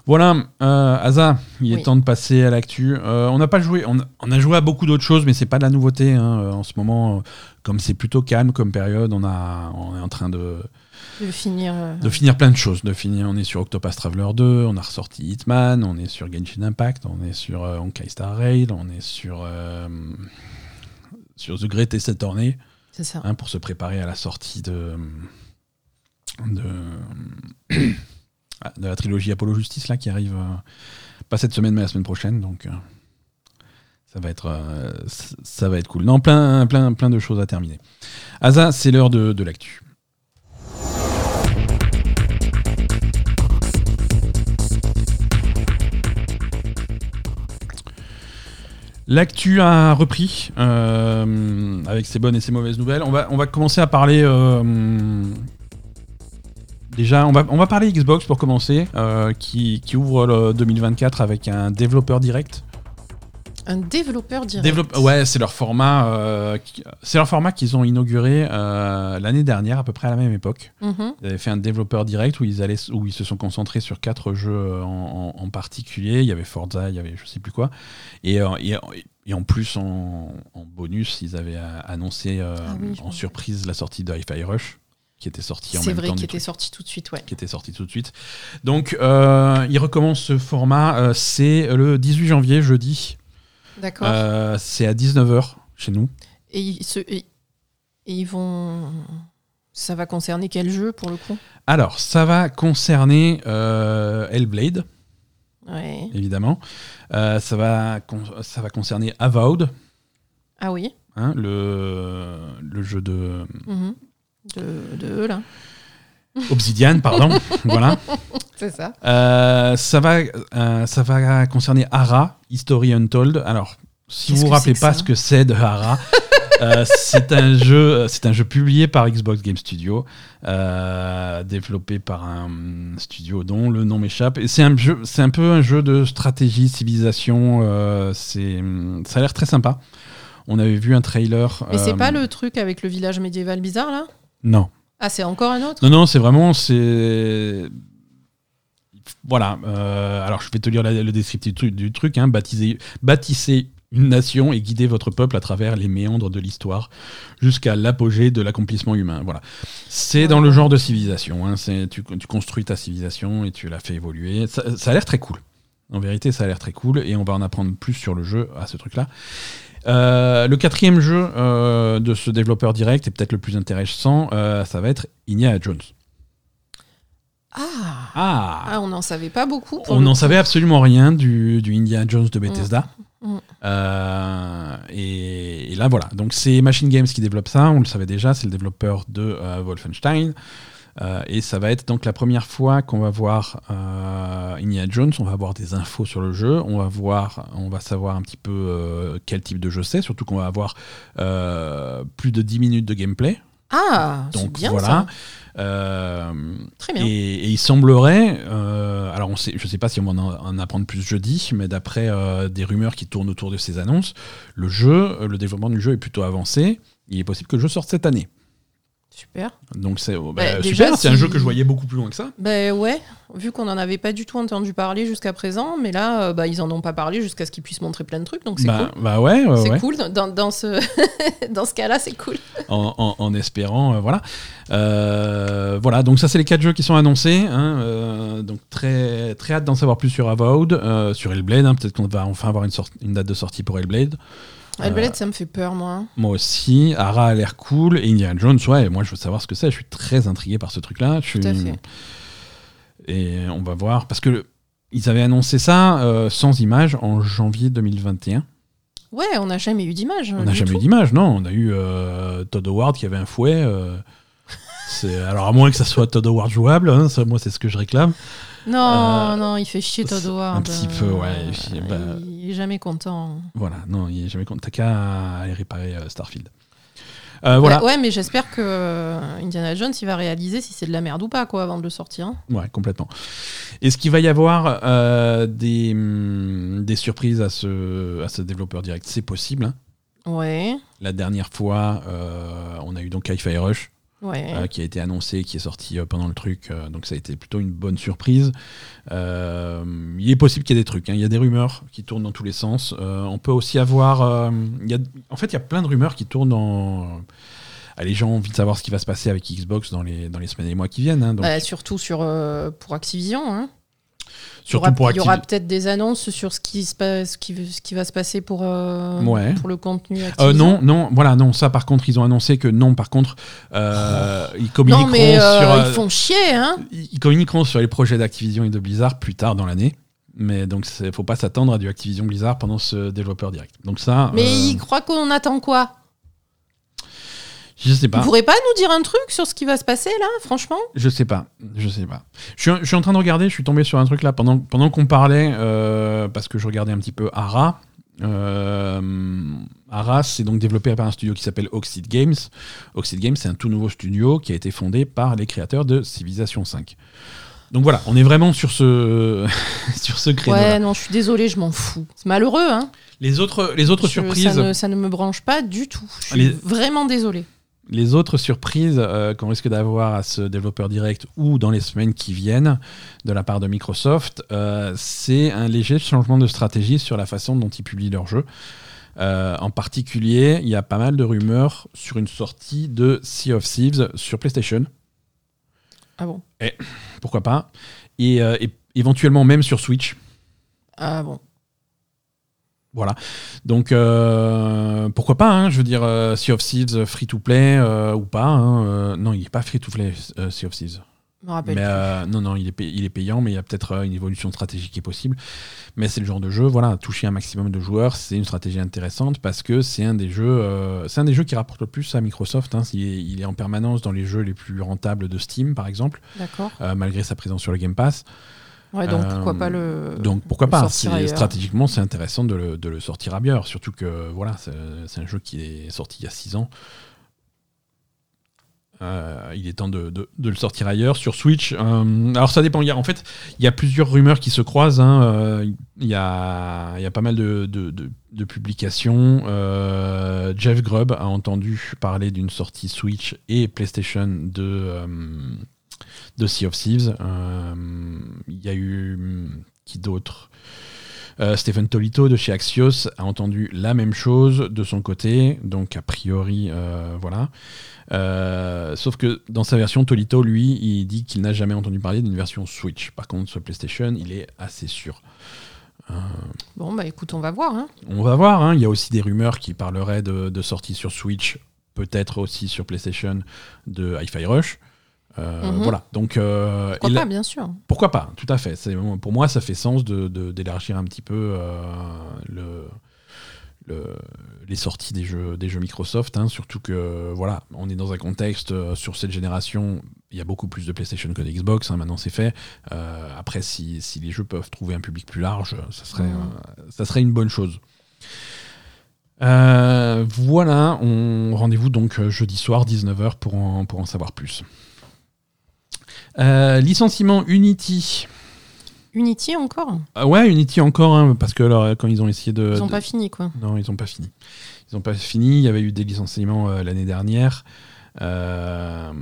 Voilà, euh, Asa, il est temps de passer à l'actu. Euh, on n'a pas joué, on, on a joué à beaucoup d'autres choses, mais c'est pas de la nouveauté hein, euh, en ce moment. euh, Comme c'est plutôt calme comme période, on, a, on est en train de, De finir. euh, de finir plein de choses. De finir, on est sur Octopath Traveler 2, on a ressorti Hitman, on est sur Genshin Impact, on est sur euh, Honkai Star Rail, on est sur euh, sur The Great Escape Tourney C'est ça. hein, pour se préparer à la sortie de de, [coughs] de la trilogie Apollo Justice là qui arrive euh, pas cette semaine mais la semaine prochaine donc ça va être euh, ça va être cool non plein plein plein de choses à terminer Asa c'est l'heure de, de l'actu L'actu a repris euh, avec ses bonnes et ses mauvaises nouvelles. On va, commencer à parler. euh, déjà, on va, on va parler Xbox pour commencer, euh, qui, qui ouvre le 2024 avec un développeur direct. Un développeur direct. Développe- ouais, c'est leur format. euh, qui- c'est leur format qu'ils ont inauguré euh, l'année dernière, à peu près à la même époque. Mhm. Ils avaient fait un développeur direct où ils, allaient, où ils se sont concentrés sur quatre jeux euh, en, en- en particulier. Il y avait Forza, il y avait je sais plus quoi. Et, euh, et, et en plus, en, en bonus, ils avaient euh, annoncé euh, Ah oui, je en me surprise la sortie de Hi-Fi Rush, qui était sorti en C'est même vrai temps qu'il du était truc, sorti tout de suite, ouais. qui était sorti tout de suite. Donc, euh, ils recommencent ce format. euh, c'est le 18 janvier, jeudi. D'accord. Euh, c'est à 19h chez nous. Et, ils se- et- et ils vont. Ça va concerner quel jeu pour le coup? Alors, ça va concerner euh, Hellblade. Ouais. évidemment. Euh, ça, va con- ça va concerner Avowed, Ah oui. hein, le, le jeu de Mhm. De, de eux, là. Obsidian, pardon. [laughs] voilà. C'est ça. Euh, ça, va, euh, ça va concerner Ara, History Untold. Alors, si vous vous rappelez pas ce que c'est de Ara, [laughs] euh, c'est un jeu, c'est un jeu publié par Xbox Game Studio, euh, développé par un studio dont le nom m'échappe. Et c'est un jeu, c'est un peu un jeu de stratégie, civilisation. euh, c'est, ça a l'air très sympa. On avait vu un trailer. Mais c'est pas le truc avec le village médiéval bizarre, là? Non. Ah, c'est encore un autre? Non, non, c'est vraiment. c'est Voilà. euh, alors, je vais te lire la- le descriptif du truc. Hein, bâtissez une nation et guidez votre peuple à travers les méandres de l'histoire jusqu'à l'apogée de l'accomplissement humain. Voilà. C'est dans le genre de civilisation. hein, tu, tu construis ta civilisation et tu la fais évoluer. Ça, ça a l'air très cool. En vérité, ça a l'air très cool et on va en apprendre plus sur le jeu à ce truc-là. Euh, le quatrième jeu euh, de ce développeur direct, et peut-être le plus intéressant, euh, ça va être Indiana Jones. Ah, Ah, Ah, on n'en savait pas beaucoup. pour On n'en savait absolument rien du, du Indiana Jones de Bethesda. Mm. Euh, et, et là, voilà. Donc, c'est Machine Games qui développe ça. On le savait déjà. C'est le développeur de euh, Wolfenstein. Euh, et ça va être donc la première fois qu'on va voir euh, Indiana Jones. On va avoir des infos sur le jeu. On va voir, on va savoir un petit peu euh, quel type de jeu c'est. Surtout qu'on va avoir euh, plus de 10 minutes de gameplay. Ah, c'est Donc bien voilà. ça. Très bien. et, et il semblerait, alors on sait, je ne sais pas si on va en, en apprendre plus jeudi, mais d'après des rumeurs qui tournent autour de ces annonces, le jeu, le développement du jeu est plutôt avancé. Il est possible que le jeu sorte cette année. Super. Donc c'est oh, bah, Bah, super, c'est un jeu que je voyais beaucoup plus loin que ça. Ben ouais, vu qu'on n'en avait pas du tout entendu parler jusqu'à présent, mais là, euh, bah, ils en ont pas parlé jusqu'à ce qu'ils puissent montrer plein de trucs, donc c'est Bah, cool. bah ouais, ouais, C'est ouais. cool, dans, dans ce, [laughs] dans ce cas-là, c'est cool. En, en- en espérant, euh, voilà. Euh, voilà, donc ça c'est les quatre jeux qui sont annoncés. hein, euh, donc très, très hâte d'en savoir plus sur Avowed, sur Hellblade. hein, Peut-être qu'on va enfin avoir une, sorte- une date de sortie pour Hellblade. Hellblade, ça me fait peur, moi. Moi aussi, Ara a l'air cool. Et Indiana Jones, ouais, moi je veux savoir ce que c'est. Je suis très intrigué par ce truc-là. Suis- Tout à fait. Et on va voir. Parce que le- ils avaient annoncé ça euh, sans image en janvier 2021. Ouais, on n'a jamais eu d'image. On n'a jamais eu d'image, non. On a eu euh, Todd Howard qui avait un fouet. euh, alors, à moins que ça soit Todd Howard jouable, hein, ça, moi c'est ce que je réclame. Non, Euh, non, il fait chier Todd Howard. un petit peu, ouais, Euh, puis, bah- Il est jamais content. Voilà, non, il est jamais content. T'as qu'à aller réparer euh, Starfield. Euh, voilà, Ouais, ouais, mais j'espère que Indiana Jones, il va réaliser si c'est de la merde ou pas, quoi, avant de le sortir. hein. Ouais, complètement. Est-ce qu'il va y avoir euh, des, des surprises à ce, à ce développeur direct? C'est possible. hein. Ouais, La dernière fois, euh, on a eu donc Hi-Fi Rush ouais. euh, qui a été annoncé, qui est sorti euh, pendant le truc. euh, donc ça a été plutôt une bonne surprise. Il est possible qu'il y ait des trucs. hein. Il y a des rumeurs qui tournent dans tous les sens. On peut aussi avoir. il y a, en fait, il y a plein de rumeurs qui tournent dans. Ah, les gens ont envie de savoir ce qui va se passer avec Xbox dans les, dans les semaines et les mois qui viennent. hein. Donc, Bah, surtout sur, pour Activision. Hein. Surtout il y aura, pour il y aura Activ- peut-être des annonces sur ce qui, se passe, ce qui, ce qui va se passer pour, euh, Ouais. pour le contenu Euh, non, non, voilà, non, ça par contre, ils ont annoncé que non, par contre, euh, ils communiqueront Non, mais sur. ils font chier, hein ils communiqueront sur les projets d'Activision et de Blizzard plus tard dans l'année. Mais donc, il faut pas s'attendre à du Activision Blizzard pendant ce développeur direct. Donc ça, Mais ils croient qu'on attend quoi? Je sais Vous pas. pourrez pas nous dire un truc sur ce qui va se passer, là, franchement? Je sais pas. Je sais pas. Je suis, je suis en train de regarder. Je suis tombé sur un truc là pendant pendant qu'on parlait euh, parce que je regardais un petit peu Ara. Euh, Ara, c'est donc développé par un studio qui s'appelle Oxide Games. Oxide Games, c'est un tout nouveau studio qui a été fondé par les créateurs de Civilization 5. Donc voilà, on est vraiment sur ce [laughs] sur ce créneau. Ouais, non, je suis désolée, je m'en fous. C'est malheureux, hein Les autres les autres Je- surprises. Ça ne, ça ne me branche pas du tout. Je suis Les- vraiment désolée. Les autres surprises euh, qu'on risque d'avoir à ce développeur direct ou dans les semaines qui viennent de la part de Microsoft, euh, c'est un léger changement de stratégie sur la façon dont ils publient leurs jeux. Euh, en particulier, il y a pas mal de rumeurs sur une sortie de Sea of Thieves sur PlayStation. Ah bon? Pourquoi pas? Et, et éventuellement même sur Switch. Ah bon. Voilà. Donc, euh, pourquoi pas hein, Je veux dire, euh, Sea of Thieves free to play euh, ou pas. hein, euh, non, il n'est pas free to play, euh, Sea of Thieves. Mais euh, non, non, il est, il est payant, mais il y a peut-être euh, une évolution stratégique qui est possible. Mais c'est le genre de jeu, voilà, toucher un maximum de joueurs, c'est une stratégie intéressante parce que c'est un des jeux, euh, c'est un des jeux qui rapporte le plus à Microsoft. hein. il, est, il est en permanence dans les jeux les plus rentables de Steam, par exemple, euh, malgré sa présence sur le Game Pass. Ouais, donc Euh, pourquoi pas le. Donc pourquoi le pas ailleurs. Stratégiquement, c'est intéressant de le, de le sortir bière, surtout que voilà, c'est un jeu qui est sorti il y a 6 ans. Euh, il est temps de, de- de le sortir ailleurs sur Switch. Euh, alors ça dépend. Il y a, en fait, il y a plusieurs rumeurs qui se croisent. hein. Euh, il, y a, il y a pas mal de, de- publications. Euh, Jeff Grubb a entendu parler d'une sortie Switch et PlayStation de, euh, de Sea of Thieves. Euh, il y a eu hum, qui d'autre? Euh, Stephen Tolito de chez Axios a entendu la même chose de son côté, donc a priori, euh, voilà. Euh, sauf que dans sa version, Tolito, lui, il dit qu'il n'a jamais entendu parler d'une version Switch. Par contre, sur PlayStation, il est assez sûr. Bon, bah écoute, on va voir. Hein. On va voir. hein. Il y a aussi des rumeurs qui parleraient de, de sortie sur Switch, peut-être aussi sur PlayStation de Hi-Fi Rush. Euh, Mhm. Voilà. Donc, euh, Pourquoi là- pas, bien sûr. pourquoi pas Tout à fait. C'est- Pour moi, ça fait sens de- de- d'élargir un petit peu euh, le, le- les sorties des jeux, des jeux Microsoft. hein. surtout que voilà, on est dans un contexte sur cette génération. Il y a beaucoup plus de PlayStation que de Xbox. hein, maintenant, c'est fait. Après, si, si les jeux peuvent trouver un public plus large, ça serait, Mhm. ça serait une bonne chose. Voilà, on rendez-vous donc jeudi soir 19h pour en, pour en savoir plus. Euh, licenciement Unity. Unity encore Ah ouais, Unity encore, hein, parce que alors, quand ils ont essayé de. Ils n'ont de- pas fini, quoi. Non, ils n'ont pas fini. Ils n'ont pas fini. Il y avait eu des licenciements euh, l'année dernière. Euh,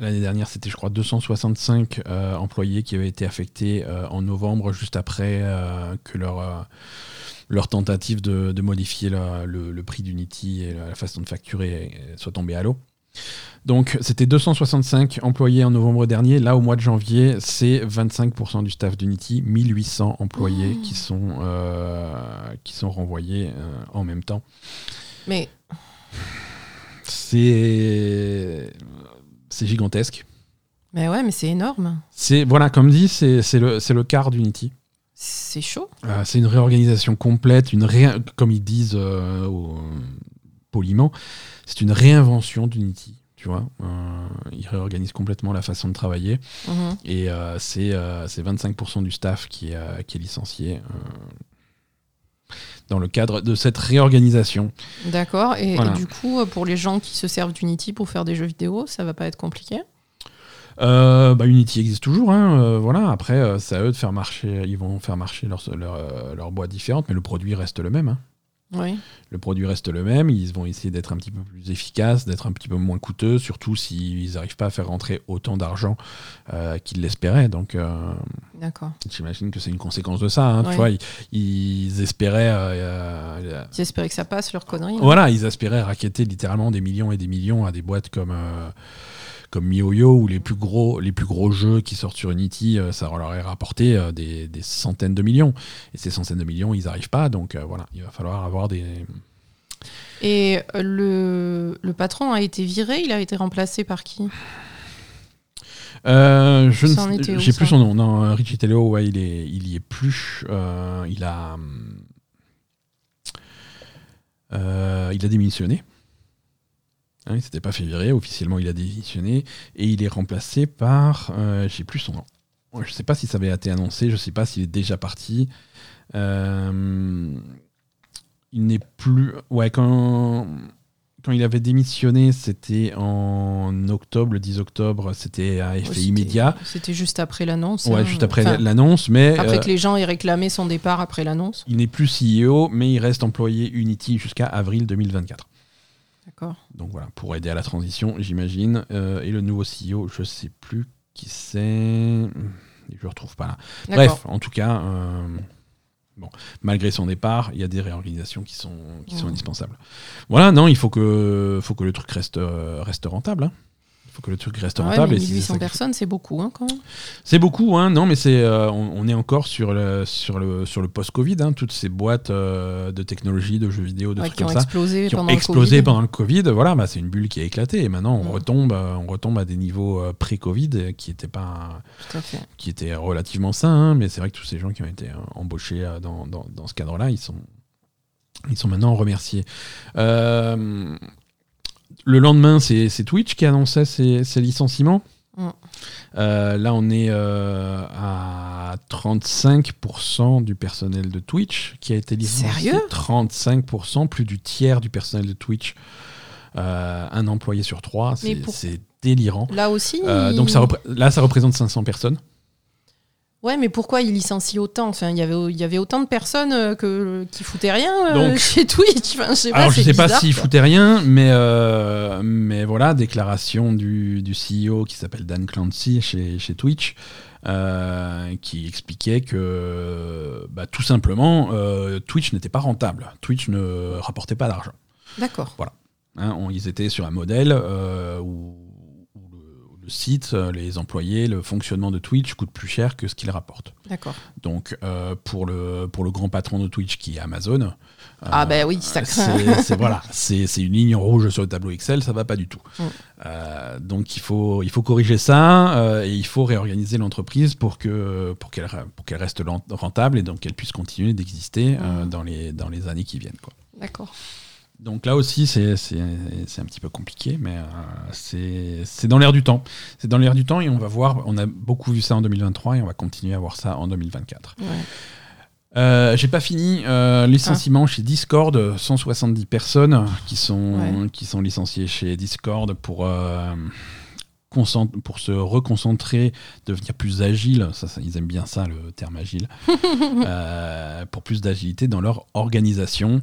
L'année dernière, c'était, je crois, 265 euh, employés qui avaient été affectés euh, en novembre, juste après euh, que leur, leur tentative de, de modifier la- le, le prix d'Unity et la façon de facturer soit tombée à l'eau. Donc, c'était 265 employés en novembre dernier. Là, au mois de janvier, c'est 25% du staff d'Unity, 1800 employés Mmh. qui, sont, euh, qui sont renvoyés euh, en même temps. Mais C'est c'est gigantesque. Mais ouais, mais c'est énorme. C'est voilà, comme dit, c'est c'est le, c'est le quart d'Unity. C'est chaud. Euh, c'est une réorganisation complète, une ré- comme ils disent au- poliment, c'est une réinvention d'Unity. Tu vois, Euh, ils réorganisent complètement la façon de travailler Mhm. et euh, c'est euh, c'est 25% du staff qui est, euh, qui est licencié euh, dans le cadre de cette réorganisation. D'accord. Et, du coup, pour les gens qui se servent d'Unity pour faire des jeux vidéo, ça va pas être compliqué? Euh, bah, Unity existe toujours, hein, euh, voilà. Après, euh, c'est à eux de faire marcher. Ils vont faire marcher leur, leur, euh, leur boîte différente, mais le produit reste le même. hein. Oui. Le produit reste le même. Ils vont essayer d'être un petit peu plus efficaces, d'être un petit peu moins coûteux, surtout s'ils n'arrivent pas à faire rentrer autant d'argent euh, qu'ils l'espéraient. Donc, euh, D'accord. j'imagine que c'est une conséquence de ça. hein. Tu vois, ils, ils espéraient. euh, euh, J'espérais que ça passe, leur connerie. hein. voilà, ils espéraient raqueter littéralement des millions et des millions à des boîtes comme, comme MiHoYo ou les plus gros, les plus gros jeux qui sortent sur Unity, euh, ça leur aurait rapporté euh, des, des centaines de millions. Et ces centaines de millions, ils n'arrivent pas. Donc euh, voilà, il va falloir avoir des. Et le, le patron a été viré, il a été remplacé par qui? Euh, je ne j'ai plus son nom. Non, Richie Teleo, ouais, il est, il y est plus. Euh, il a, euh, il a démissionné. Hein, il s'était pas fait virer. Officiellement, il a démissionné et il est remplacé par. Euh, j'ai plus son nom. Je sais pas si ça avait été annoncé. Je sais pas s'il est déjà parti. Euh, il n'est plus. Ouais, quand quand il avait démissionné, c'était en octobre, le 10 octobre, c'était à effet Ouais, immédiat. C'était juste après l'annonce. Ouais, hein. juste après Enfin, l'annonce, mais Après euh, que les gens aient réclamé son départ après l'annonce. il n'est plus CEO, mais il reste employé Unity jusqu'à avril 2024. D'accord. Donc voilà, pour aider à la transition, j'imagine. Euh, et le nouveau CEO, je sais plus qui c'est. Je le retrouve pas là. Bref, en tout cas, euh, bon, malgré son départ, il y a des réorganisations qui sont, qui sont indispensables. Voilà, non, il faut que, faut que le truc reste, euh, reste rentable. hein. Il faut que le truc reste Ouais, rentable. mais et si c'est 1800 ça qui- personnes, c'est beaucoup hein, quand même. C'est beaucoup, hein. Non, mais c'est, euh, on, on est encore sur le, sur le, sur le post-Covid. hein. Toutes ces boîtes euh, de technologie, de jeux vidéo, de Ouais, trucs qui ont comme ça, explosé qui ont pendant explosé le Covid. pendant le Covid. Voilà, bah, c'est une bulle qui a éclaté. Et maintenant, on Mm. retombe, euh, on retombe à des niveaux euh, pré-Covid qui étaient pas, qui étaient relativement sains. hein. Mais c'est vrai que tous ces gens qui ont été embauchés dans, dans, dans ce cadre-là, ils sont, ils sont maintenant remerciés. Euh, le lendemain, c'est Twitch qui annonçait ses, ses licenciements. Mm. Euh, là, on est euh, à 35% du personnel de Twitch qui a été licencié. Sérieux? 35%, plus du tiers du personnel de Twitch. Euh, un employé sur trois, c'est pour- délirant. Là aussi. Euh, il- donc ça là, ça représente 500 personnes. Ouais, mais pourquoi il licencie autant? Enfin, il y avait, il y avait autant de personnes euh, que, qui foutaient rien euh, [laughs] chez Twitch. Enfin, je sais pas, je sais pas bizarre, s'il quoi. foutait rien, mais, euh, mais voilà, déclaration du, du CEO qui s'appelle Dan Clancy chez, chez Twitch, euh, qui expliquait que bah, tout simplement, Twitch n'était pas rentable. Twitch ne rapportait pas d'argent. D'accord. Hein, on- ils étaient sur un modèle où, site, euh, les employés, le fonctionnement de Twitch coûte plus cher que ce qu'il rapporte. D'accord. Donc euh, pour, le, pour le grand patron de Twitch qui est Amazon, ah ben oui, ça c'est voilà, c'est une ligne rouge sur le tableau Excel, ça va pas du tout. Mm. Euh, donc il faut, il faut corriger ça et il faut réorganiser l'entreprise pour que pour qu'elle pour qu'elle reste rentable et donc qu'elle puisse continuer d'exister mm. dans les dans les années qui viennent. D'accord. Donc là aussi, c'est un petit peu compliqué, mais euh, c'est dans l'air du temps. C'est dans l'air du temps et on va voir, on a beaucoup vu ça en 2023 et on va continuer à voir ça en 2024. Euh, j'ai pas fini. Euh, licenciement chez Discord, 170 personnes qui sont, qui sont licenciées chez Discord pour pour se reconcentrer, devenir plus agile, ça, ils aiment bien ça, le terme agile, [laughs] euh, pour plus d'agilité dans leur organisation.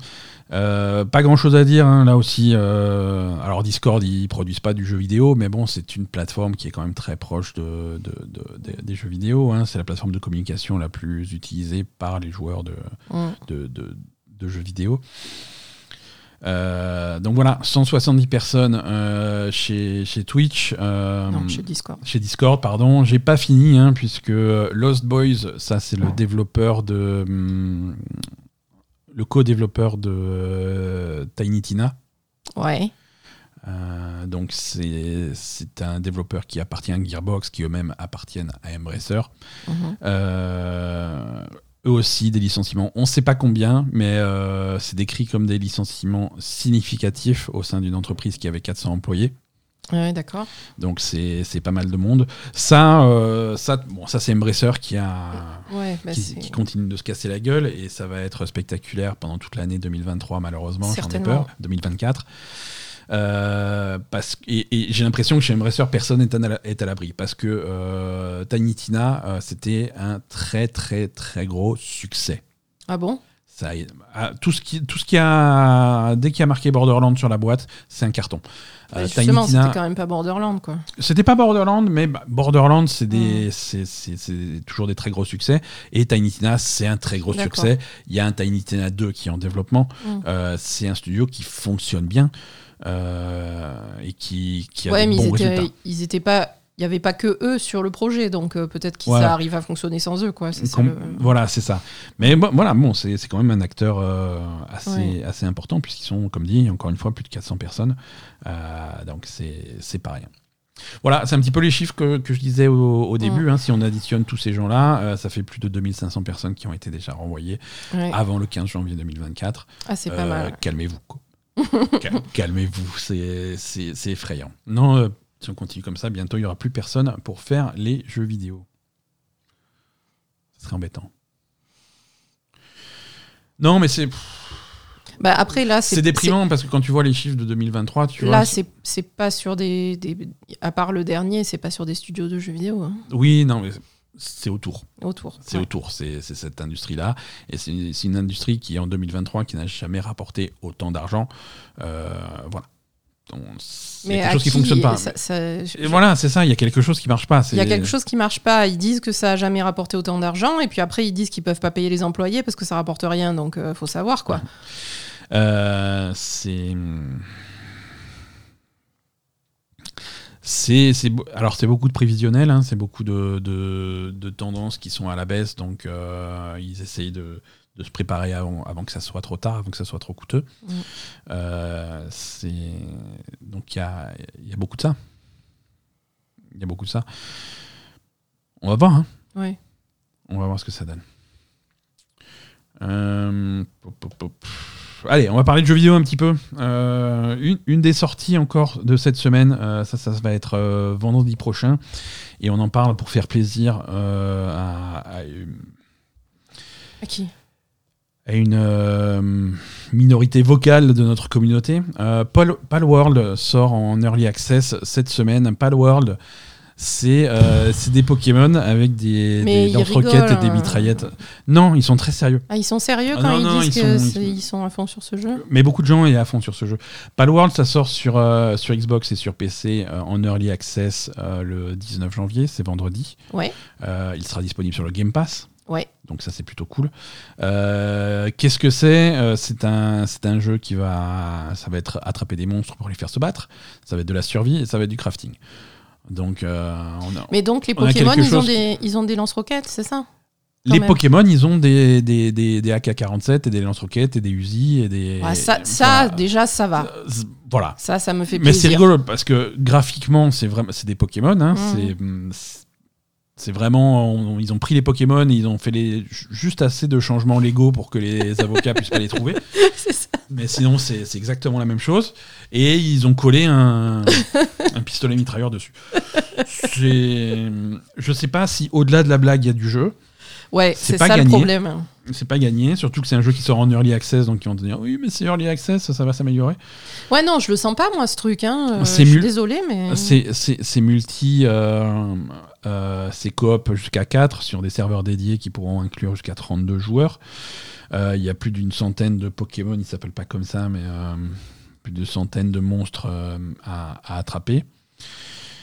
Euh, pas grand chose à dire hein, là aussi. Euh, alors Discord, ils produisent pas du jeu vidéo, mais bon, c'est une plateforme qui est quand même très proche de, des jeux vidéo. Hein. C'est la plateforme de communication la plus utilisée par les joueurs de, de jeux vidéo. Euh, donc voilà, 170 personnes euh, chez, chez Twitch. Euh, non, chez Discord. Chez Discord, pardon. J'ai pas fini, hein, puisque Lost Boys, ça c'est le développeur de. Hum, le co-développeur de Tiny Tina. Ouais. donc c'est un développeur qui appartient à Gearbox, qui eux-mêmes appartiennent à Embracer. Mhm eux aussi des licenciements. On ne sait pas combien, mais euh, c'est décrit comme des licenciements significatifs au sein d'une entreprise qui avait 400 employés. Ouais, d'accord. Donc c'est pas mal de monde. Ça, euh, ça, bon, ça c'est Embracer qui, a, bah, qui, continue de se casser la gueule et ça va être spectaculaire pendant toute l'année 2023 malheureusement, j'en ai peur, 2024. Euh, parce, et, j'ai l'impression que chez Embracer, personne n'est à l'abri. Parce que euh, Tiny Tina, euh, c'était un très, très, très gros succès. Ah bon? Ça, ah, tout ce qui, tout ce qui a, dès qu'il y a marqué Borderland sur la boîte, c'est un carton. Euh, justement, c'était quand même pas Borderland, quoi. C'était pas Borderland, mais bah, Borderland, c'est des, mm. c'est toujours des très gros succès. Et Tiny Tina, c'est un très gros succès. Il y a un Tiny Tina 2 qui est en développement. Mm. c'est un studio qui fonctionne bien. Euh, et qui, qui ouais, bons ils étaient, Ils étaient pas il n'y avait pas que eux sur le projet, donc euh, peut-être que ça arrive à fonctionner sans eux. Quoi. Voilà, c'est ça. Mais voilà, bon, c'est quand même un acteur euh, assez, assez important, puisqu'ils sont, comme dit, encore une fois, plus de 400 personnes. donc c'est pas rien. Voilà, c'est un petit peu les chiffres que, que je disais au, début. Hein. si on additionne tous ces gens-là, ça fait plus de 2500 personnes qui ont été déjà renvoyées avant le 15 janvier 2024. Ah, c'est pas mal. Calmez-vous. [laughs] Calmez-vous, c'est effrayant. Non, euh, si on continue comme ça, bientôt il n'y aura plus personne pour faire les jeux vidéo. Ce serait embêtant. Non, mais c'est. Bah après là, c'est déprimant parce que quand tu vois les chiffres de 2023, tu là, c'est pas sur des, des, à part le dernier, c'est pas sur des studios de jeux vidéo. Hein. Oui, non, mais c'est autour. Autour. C'est autour, c'est cette industrie-là. Et c'est une, industrie qui, en 2023, qui n'a jamais rapporté autant d'argent. Euh, voilà. A quelque chose qui fonctionne pas. et voilà, c'est ça, il y a quelque chose qui marche pas. Il y a quelque chose qui marche pas. Ils disent que ça a jamais rapporté autant d'argent, et puis après, ils disent qu'ils peuvent pas payer les employés parce que ça rapporte rien, donc il euh, faut savoir quoi. Euh, c'est. C'est, alors c'est beaucoup de prévisionnel, hein, c'est beaucoup de, de, tendances qui sont à la baisse, donc euh, ils essayent de, de, se préparer avant, avant, que ça soit trop tard, avant que ça soit trop coûteux. Mm. Euh, c'est, donc il y a, y a, beaucoup de ça. Il y a beaucoup de ça. On va voir. Hein. On va voir ce que ça donne. Euh, allez, on va parler de jeux vidéo un petit peu. Euh, une, des sorties encore de cette semaine, euh, ça, ça va être euh, vendredi prochain. Et on en parle pour faire plaisir à, à, à, qui? À une minorité vocale de notre communauté. Palworld sort en early access cette semaine. Palworld euh, c'est des Pokémon avec des, des lance-roquettes et des hein. mitraillettes. Non, ils sont très sérieux. Ah, ils sont sérieux ah quand ils disent qu'ils sont, à fond sur ce jeu Mais beaucoup de gens sont à fond sur ce jeu. Palworld, ça sort sur, euh, sur Xbox et sur PC euh, en Early Access le 19 janvier, c'est vendredi. Ouais. il sera disponible sur le Game Pass. Ouais. Donc ça c'est plutôt cool. Qu'est-ce que c'est C'est un, un jeu qui va, ça va être attraper des monstres pour les faire se battre. Ça va être de la survie et ça va être du crafting. Donc, euh, on a- Mais donc les On Pokémon, ils ont, des, ils ont des lance-roquettes, c'est ça quand les même. Pokémon, ils ont des, des, des, des AK-47 et des lance-roquettes et des Uzi et des. Ouais, ça, ça, voilà. déjà, ça va. Voilà. Ça, ça me fait Mais c'est plaisir. rigolo parce que graphiquement, c'est vraiment, c'est des Pokémon. hein, c'est- mm, c'est, vraiment, on- ils ont pris les Pokémon, et ils ont fait les, ju- juste assez de changements légaux pour que les avocats puissent pas les trouver. [laughs] C'est ça. Mais sinon, c'est, c'est exactement la même chose. Et ils ont collé un, [laughs] un pistolet mitrailleur dessus. C'est, je sais pas si au-delà de la blague, il y a du jeu. Ouais, C'est ça le gagné. problème. C'est pas gagné, surtout que c'est un jeu qui sort en early access, donc ils vont te dire oui, mais c'est early access, ça va s'améliorer. Ouais, non, je le sens pas, moi, ce truc. Hein. Euh, C'est je suis désolée, mais. C'est, multi, euh, euh, c'est coop jusqu'à 4 sur des serveurs dédiés qui pourront inclure jusqu'à 32 joueurs. Il y a plus d'une centaine de Pokémon, ils s'appellent pas comme ça, mais plus de centaines de monstres à, à attraper.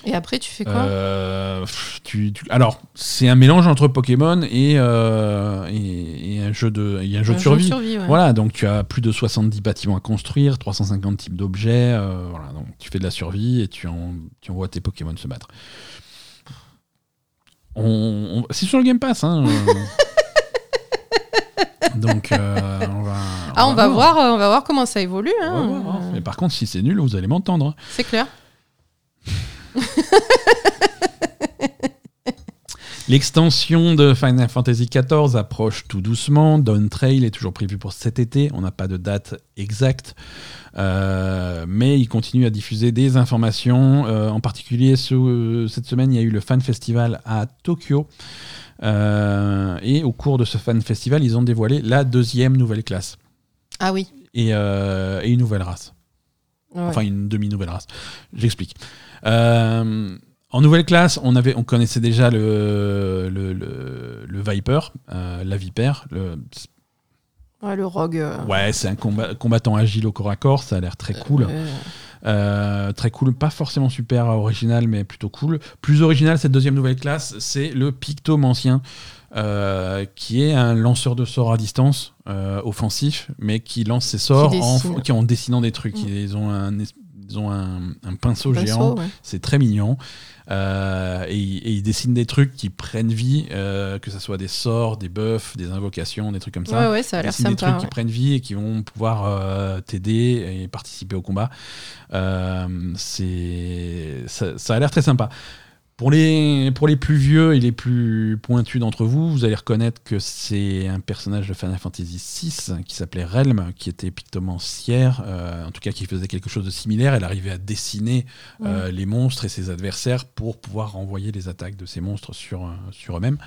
Et après, tu fais quoi Euh, tu- tu- alors, c'est un mélange entre Pokémon et, euh, et, et un jeu de, et un jeu de survie. ouais. Voilà, donc tu as plus de 70 bâtiments à construire, 350 types d'objets. euh, voilà, donc tu fais de la survie et tu, en, tu envoies tes Pokémon se battre. On, on- c'est sur le Game Pass. Hein, [laughs] donc on va. Ah, on va voir, on va voir comment ça évolue. Hein. voir, hein. Mais par contre, si c'est nul, vous allez m'entendre. C'est clair. [laughs] L'extension de Final Fantasy XIV approche tout doucement. Dawn Trail est toujours prévu pour cet été. On n'a pas de date exacte. Euh, mais il continue à diffuser des informations. Euh, en particulier, ce- cette semaine, il y a eu le Fan Festival à Tokyo. Euh, et au cours de ce Fan Festival, ils ont dévoilé la deuxième nouvelle classe Ah oui. et, euh, et une nouvelle race. Ouais. Enfin, une demi-nouvelle race. J'explique. Euh, en nouvelle classe, on, avait, on connaissait déjà le, le, le, le Viper, euh, la vipère. Le, Ouais, le rogue. euh, ouais, c'est un combat- combattant agile au corps à corps, ça a l'air très cool. euh, très cool, pas forcément super original, mais plutôt cool. Plus original, cette deuxième nouvelle classe, c'est le Pictomancien, euh, qui est un lanceur de sorts à distance, euh, offensif, mais qui lance ses sorts Qui en, dessine. qui- en dessinant des trucs. Mm. Ils ont un, ils ont un, un pinceau pinceau, géant, ouais. c'est très mignon. Euh, et, et ils dessinent des trucs qui prennent vie, euh, que ce soit des sorts, des buffs, des invocations, des trucs comme ça Ouais, ouais, ça a l'air dessine des sympa. trucs qui prennent vie et qui vont pouvoir euh, t'aider et participer au combat. C'est ça, ça a l'air très sympa. Pour les, pour les plus vieux et les plus pointus d'entre vous, vous allez reconnaître que c'est un personnage de Final Fantasy VI qui s'appelait Relm, qui était pictomancière, euh, en tout cas qui faisait quelque chose de similaire. Elle arrivait à dessiner euh, les monstres et ses adversaires pour pouvoir renvoyer les attaques de ces monstres sur, euh, sur eux-mêmes.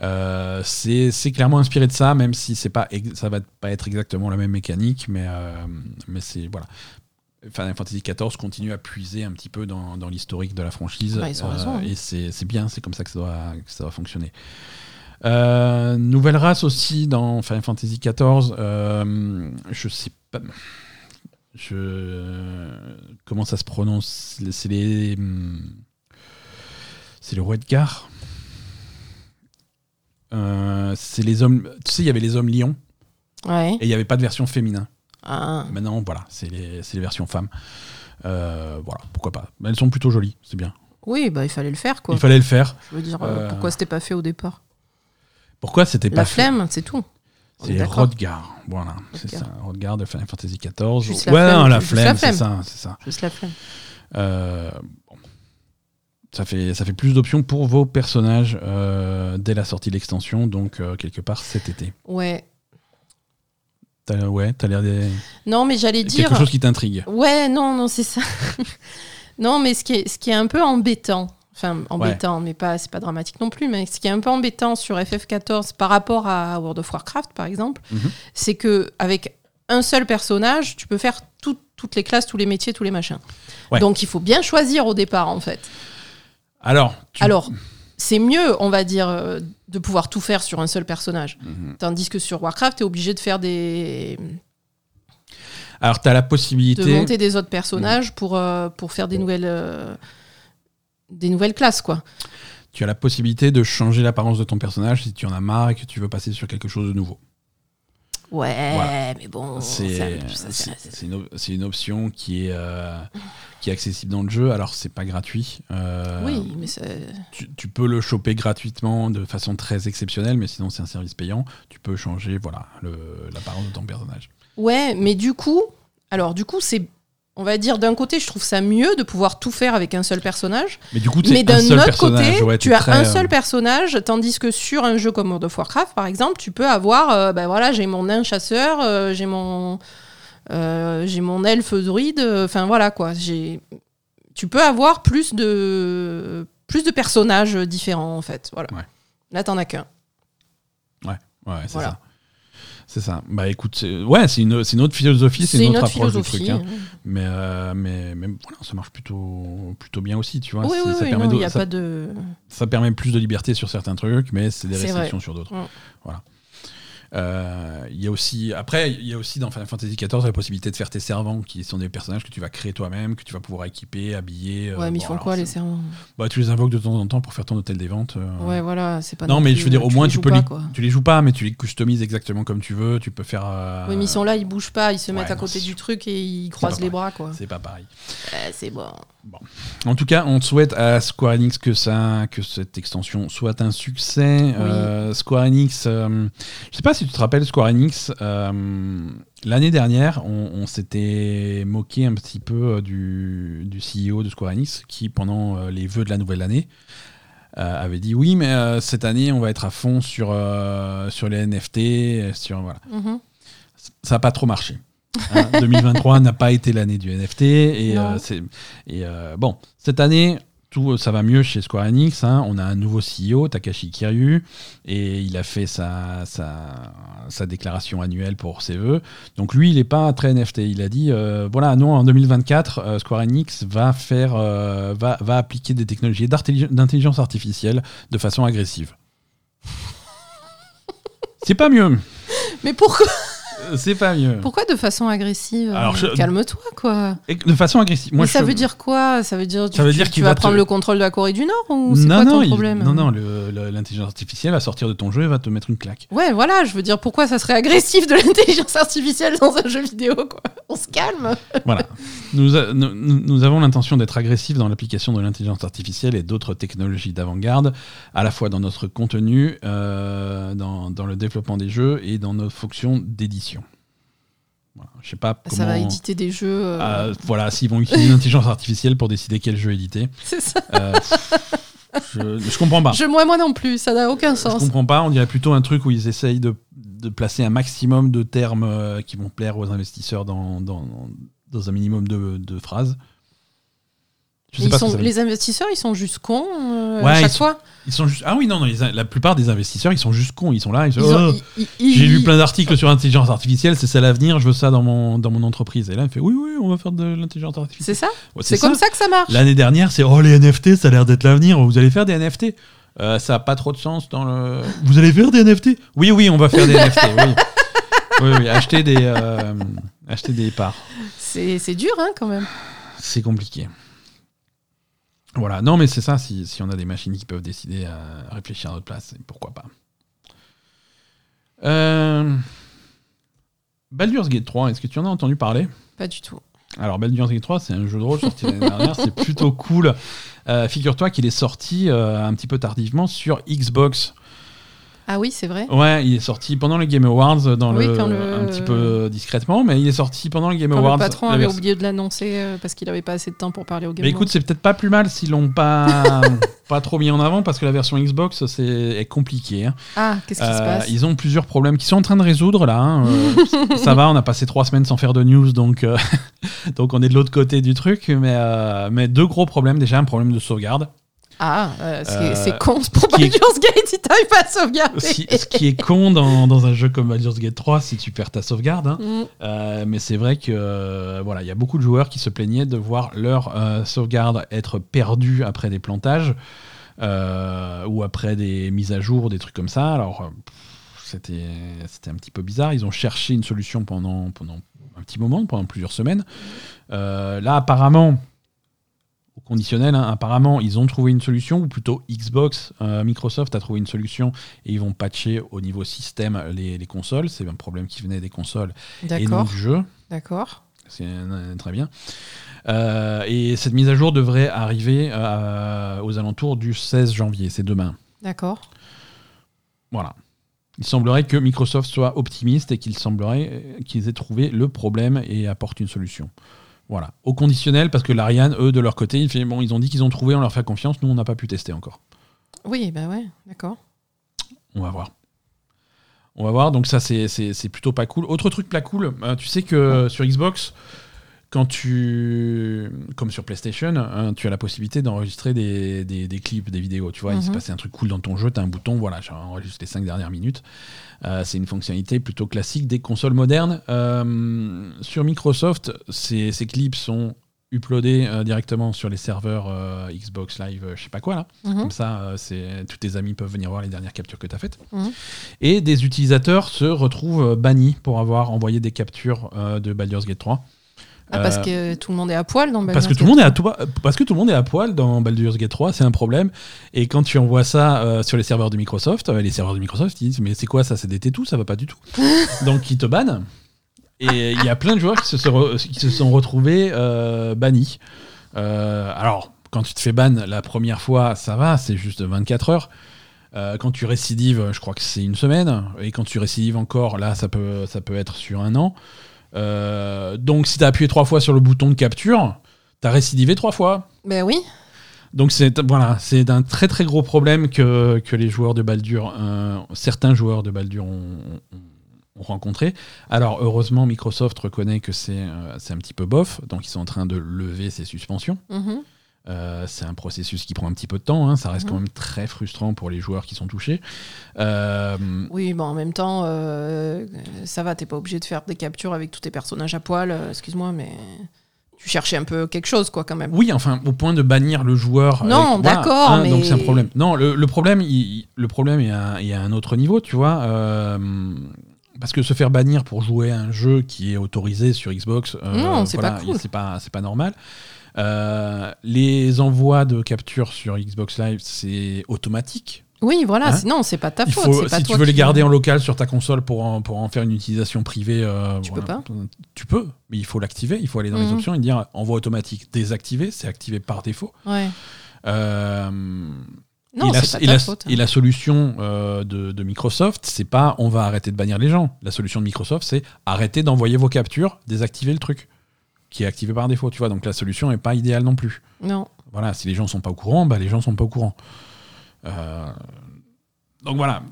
Euh, c'est clairement inspiré de ça, même si c'est pas ça va pas être exactement la même mécanique, mais, euh, mais c'est voilà. Final Fantasy XIV continue à puiser un petit peu dans, dans l'historique de la franchise. Bah, ils ont raison, hein. Et c'est bien, c'est comme ça que ça doit, que ça doit fonctionner. Euh, nouvelle race aussi dans Final Fantasy XIV. euh, je sais pas. Je, comment ça se prononce C'est les. hum, C'est le Redgar. Euh, c'est les hommes. Tu sais, il y avait les hommes lions Ouais. et il n'y avait pas de version féminin. Ah. Maintenant, voilà, c'est les, les versions femmes. Euh, voilà, pourquoi pas. Elles sont plutôt jolies, c'est bien. Oui, bah il fallait le faire quoi. Il fallait le faire. Je veux dire, euh, Euh, pourquoi c'était pas fait au départ Pourquoi c'était pas La fait flemme, c'est tout. C'est. Rodgar, voilà, c'est ça, Rodgar de Final Fantasy XIV. Juste la ouais, flemme, non, la la flemme, c'est ça, c'est ça. Juste la flemme. Euh, bon. Ça fait, ça fait plus d'options pour vos personnages dès la sortie de l'extension, donc quelque part cet été. Ouais. Ouais, t'as l'air des... Non, mais j'allais dire. quelque chose qui t'intrigue. Ouais, non, non, c'est ça. [laughs] non, mais ce qui, est, ce qui est un peu embêtant, enfin embêtant, mais pas, c'est pas dramatique non plus, mais ce qui est un peu embêtant sur FF14 par rapport à World of Warcraft, par exemple, Mhm. c'est que avec un seul personnage, tu peux faire tout- toutes les classes, tous les métiers, tous les machins. Ouais. Donc il faut bien choisir au départ, en fait. Alors, tu- Alors, c'est mieux, on va dire, euh, de pouvoir tout faire sur un seul personnage. Mhm. Tandis que sur Warcraft, tu es obligé de faire des. Alors, t'as la de possibilité... monter des autres personnages pour, euh, pour faire des nouvelles. euh, des nouvelles classes, quoi. Tu as la possibilité de changer l'apparence de ton personnage si tu en as marre et que tu veux passer sur quelque chose de nouveau. Ouais, mais bon, c'est une, option qui est, euh, qui est accessible dans le jeu. Alors, c'est pas gratuit. Euh, Oui, mais tu, tu peux le choper gratuitement de façon très exceptionnelle, mais sinon, c'est un service payant. Tu peux changer voilà, l'apparence de ton personnage. Ouais, mais du coup, alors du coup, c'est. On va dire d'un côté, je trouve ça mieux de pouvoir tout faire avec un seul personnage. Mais du coup, Mais c'est d'un autre côté, ouais, tu as très, un euh, seul personnage, tandis que sur un jeu comme World of Warcraft, par exemple, tu peux avoir, euh, ben voilà, j'ai mon nain chasseur, euh, j'ai mon, euh, j'ai mon elfe druide, enfin voilà quoi. J'ai, tu peux avoir plus de, plus de personnages différents en fait. Voilà. Ouais. Là, t'en as qu'un. Ouais, c'est Voilà. ça. C'est ça. Bah écoute, c'est- ouais, c'est une, une autre philosophie, c'est une, autre approche du truc. hein. Mais, euh, mais, mais voilà, ça marche plutôt, plutôt bien aussi, tu vois. oui, oui, ça, oui, permet non, de- a ça, pas de. ça permet plus de liberté sur certains trucs, mais c'est des restrictions vrai. sur d'autres. Mm. Voilà. Euh, Il y a aussi, après, il y a aussi dans Final Fantasy XIV la possibilité de faire tes servants, qui sont des personnages que tu vas créer toi-même, que tu vas pouvoir équiper, habiller. euh, Ouais, mais ils font quoi les servants? Bah, Tu les invoques de temps en temps pour faire ton hôtel des ventes. euh, Ouais, voilà, c'est pas. Non, mais plus, je veux dire, au moins, tu peux pas, les-. Tu les joues pas, mais tu les customises exactement comme tu veux. Tu peux faire. Oui, mais ils sont là, ils bougent pas, ils se mettent à non, côté du truc et ils croisent les bras, quoi. C'est pas pareil. C'est bon. En tout cas, on souhaite à Square Enix que, ça, que cette extension soit un succès. Square Enix, je sais pas si tu te rappelles, Square Enix, euh, l'année dernière, on, on s'était moqué un petit peu euh, du, du CEO de Square Enix qui, pendant euh, les vœux de la nouvelle année, euh, avait dit oui, mais euh, cette année, on va être à fond sur, sur les NFT. Sur, voilà. Mhm. Ça n'a pas trop marché. Hein, [laughs] 2023 n'a pas été l'année du NFT et, et bon cette année tout ça va mieux chez Square Enix hein. on a un nouveau CEO Takashi Kiryu et il a fait sa, sa, sa déclaration annuelle pour ses vœux donc lui il n'est pas très NFT il a dit euh, voilà non en 2024 euh, Square Enix va faire euh, va, va appliquer des technologies d'intelligence artificielle de façon agressive. [laughs] C'est pas mieux. Mais pourquoi, c'est pas mieux pourquoi de façon agressive Alors, je- Calme-toi, quoi. Et de façon agressive moi mais ça je- veut dire quoi? Ça veut dire, Ça veut tu, dire tu qu'il vas va te- prendre le contrôle de la Corée du Nord ou c'est non, quoi non, ton il- problème? non, l'intelligence artificielle va sortir de ton jeu et va te mettre une claque. Ouais, voilà, je veux dire, pourquoi ça serait agressif de [laughs] l'intelligence artificielle dans un jeu vidéo, quoi? On se calme voilà. Nous, a- nous, nous- nous avons l'intention d'être agressifs dans l'application de l'intelligence artificielle et d'autres technologies d'avant-garde, à la fois dans notre contenu, euh, dans, dans le développement des jeux et dans nos fonctions d'édition. Voilà. Je sais pas comment. Ça va éditer des jeux. euh, euh, voilà, s'ils vont utiliser l'intelligence artificielle pour décider quel jeu éditer. c'est ça. Euh, je, je comprends pas. Je, moi, moi non plus, ça n'a aucun Je sens. comprends pas, on dirait plutôt un truc où ils essayent de, de placer un maximum de termes euh, qui vont plaire aux investisseurs dans, dans, dans un minimum de, de phrases. Ils sont- les investisseurs, ils sont juste cons euh, Ouais, à ils chaque sont- fois. Ils sont juste... Ah oui, non, non les- la plupart des investisseurs, ils sont juste cons. Ils sont là, Oh, J'ai lu plein d'articles sur l'intelligence artificielle, c'est ça l'avenir, je veux ça dans mon, dans mon entreprise. Et là, il fait Oui, oui, on va faire de l'intelligence artificielle. C'est ça Ouais, C'est comme ça. que ça marche. L'année dernière, c'est Oh, les NFT, ça a l'air d'être l'avenir, vous allez faire des NFT Euh, Ça n'a pas trop de sens dans le. Vous allez faire des NFT Oui, oui, on va faire des [laughs] NFT, oui. Oui, oui, acheter des, euh, acheter des parts. C'est c'est dur, hein, quand même. C'est compliqué. Voilà, non, mais c'est ça, si, si on a des machines qui peuvent décider à réfléchir à notre place, pourquoi pas. Euh... Baldur's Gate 3, est-ce que tu en as entendu parler? Pas du tout. alors, Baldur's Gate 3, c'est un jeu de rôle sorti l'année dernière, c'est plutôt cool. Euh, Figure-toi qu'il est sorti euh, un petit peu tardivement sur Xbox. Ah oui, c'est vrai. Ouais, il est sorti pendant les Game Awards, dans Oui, le, un petit peu discrètement, mais il est sorti pendant les Game Quand Awards. le patron avait oublié de l'annoncer euh, parce qu'il avait pas assez de temps pour parler au Game Mais écoute, c'est peut-être pas plus mal s'ils l'ont pas, [laughs] pas trop mis en avant parce que la version Xbox c'est est compliqué. hein. Ah, qu'est-ce qui se Euh, passe? ils ont plusieurs problèmes qui sont en train de résoudre là. hein. Euh, [laughs] ça va, on a passé trois semaines sans faire de news, donc, euh, [laughs] donc on est de l'autre côté du truc. Mais, euh, mais deux gros problèmes. Déjà, un problème de sauvegarde. Ah, euh, c'est Euh, c'est con pour qui est- Baldur's Gate, il t'arrive pas à sauvegarder. Ce qui, ce qui est con dans, dans un jeu comme Baldur's Gate 3, si tu perds ta sauvegarde. hein. Mm. Euh, mais c'est vrai que voilà, il y a beaucoup de joueurs qui se plaignaient de voir leur sauvegarde être perdue après des plantages ou après des mises à jour, des trucs comme ça. Alors c'était un petit peu bizarre. Ils ont cherché une solution pendant pendant un petit moment, pendant plusieurs semaines. Là, apparemment. Au conditionnel. hein. Apparemment, ils ont trouvé une solution, ou plutôt Xbox, euh, Microsoft a trouvé une solution et ils vont patcher au niveau système les, les consoles. C'est un problème qui venait des consoles et non du jeu. d'accord. C'est euh, très bien. Euh, et cette mise à jour devrait arriver euh, aux alentours du 16 janvier, c'est demain. D'accord. Voilà. Il semblerait que Microsoft soit optimiste et qu'il semblerait qu'ils aient trouvé le problème et apportent une solution. Voilà. Au conditionnel, parce que l'Ariane, eux, de leur côté, ils, bon, ils ont dit qu'ils ont trouvé, on leur fait confiance, nous, on n'a pas pu tester encore. Oui, bah ouais, d'accord. On va voir. On va voir, donc ça, c'est plutôt pas cool. Autre truc pas cool, euh, tu sais que sur Xbox, quand tu. Comme sur PlayStation, hein, tu as la possibilité d'enregistrer des, des- des clips, des vidéos. Tu vois, il s'est Mhm. passé un truc cool dans ton jeu, tu as un bouton, voilà, j'ai enregistré les 5 dernières minutes. Euh, c'est une fonctionnalité plutôt classique des consoles modernes. Euh, sur Microsoft, ces, ces clips sont uploadés euh, directement sur les serveurs Xbox Live, je sais pas quoi là. Mhm. Comme ça, c'est tous tes amis peuvent venir voir les dernières captures que tu as faites. Mhm. Et des utilisateurs se retrouvent bannis pour avoir envoyé des captures de Baldur's Gate 3. Ah, parce que tout le monde est à poil dans parce que Baldur's tout le monde est à Gate toi, parce que tout le monde est à poil dans Baldur's Gate 3, c'est un problème. Et quand tu envoies ça euh, sur les serveurs de Microsoft, euh, les serveurs de Microsoft ils disent mais c'est quoi ça, c'est des tétous, ça va pas du tout. [laughs] Donc ils te bannent. Et il y a plein de joueurs qui se sont, re- qui se sont retrouvés euh, bannis. Alors quand tu te fais ban la première fois, ça va, c'est juste 24 heures. Quand tu récidives, je crois que c'est une semaine. Et quand tu récidives encore, là, ça peut, ça peut être sur un an. Euh, donc, si tu as appuyé trois fois sur le bouton de capture, tu as récidivé trois fois. Ben oui. Donc, c'est voilà, c'est un très très gros problème que, que les joueurs de Baldur, euh, certains joueurs de Baldur ont, ont- ont rencontré. Alors, heureusement, Microsoft reconnaît que c'est euh, un petit peu bof. Donc, ils sont en train de lever ces suspensions. Mhm. Euh, c'est un processus qui prend un petit peu de temps. hein. Ça reste Mhm. quand même très frustrant pour les joueurs qui sont touchés. Euh, Oui, bon, en même temps, euh, ça va, t'es pas obligé de faire des captures avec tous tes personnages à poil, excuse-moi, mais tu cherchais un peu quelque chose, quoi, quand même. Oui, enfin, au point de bannir le joueur. Non, d'accord, hein, mais- Donc c'est un problème. Non, le, le problème, il, le problème est à, est à un autre niveau, tu vois. euh, parce que se faire bannir pour jouer à un jeu qui est autorisé sur Xbox, euh, Non, c'est voilà, pas cool. C'est pas, c'est pas normal. Euh, les envois de capture sur Xbox Live, c'est automatique. Oui, voilà, Hein sinon, c'est pas ta faute. faut, c'est pas si toi tu veux les garder en local sur ta console pour en, pour en faire une utilisation privée, euh, Tu peux pas Tu peux, mais il faut l'activer. Il faut aller dans les Mhm. options et dire envoi automatique désactivé. C'est activé par défaut. Ouais. Euh, Non, et, la, c'est pas et la- faute. hein. et la solution euh, de, de Microsoft, c'est pas on va arrêter de bannir les gens. La solution de Microsoft, c'est arrêter d'envoyer vos captures, désactiver le truc qui est activé par défaut. Tu vois, donc la solution n'est pas idéale non plus. Non. Voilà, si les gens sont pas au courant, bah les gens sont pas au courant. Euh, donc voilà.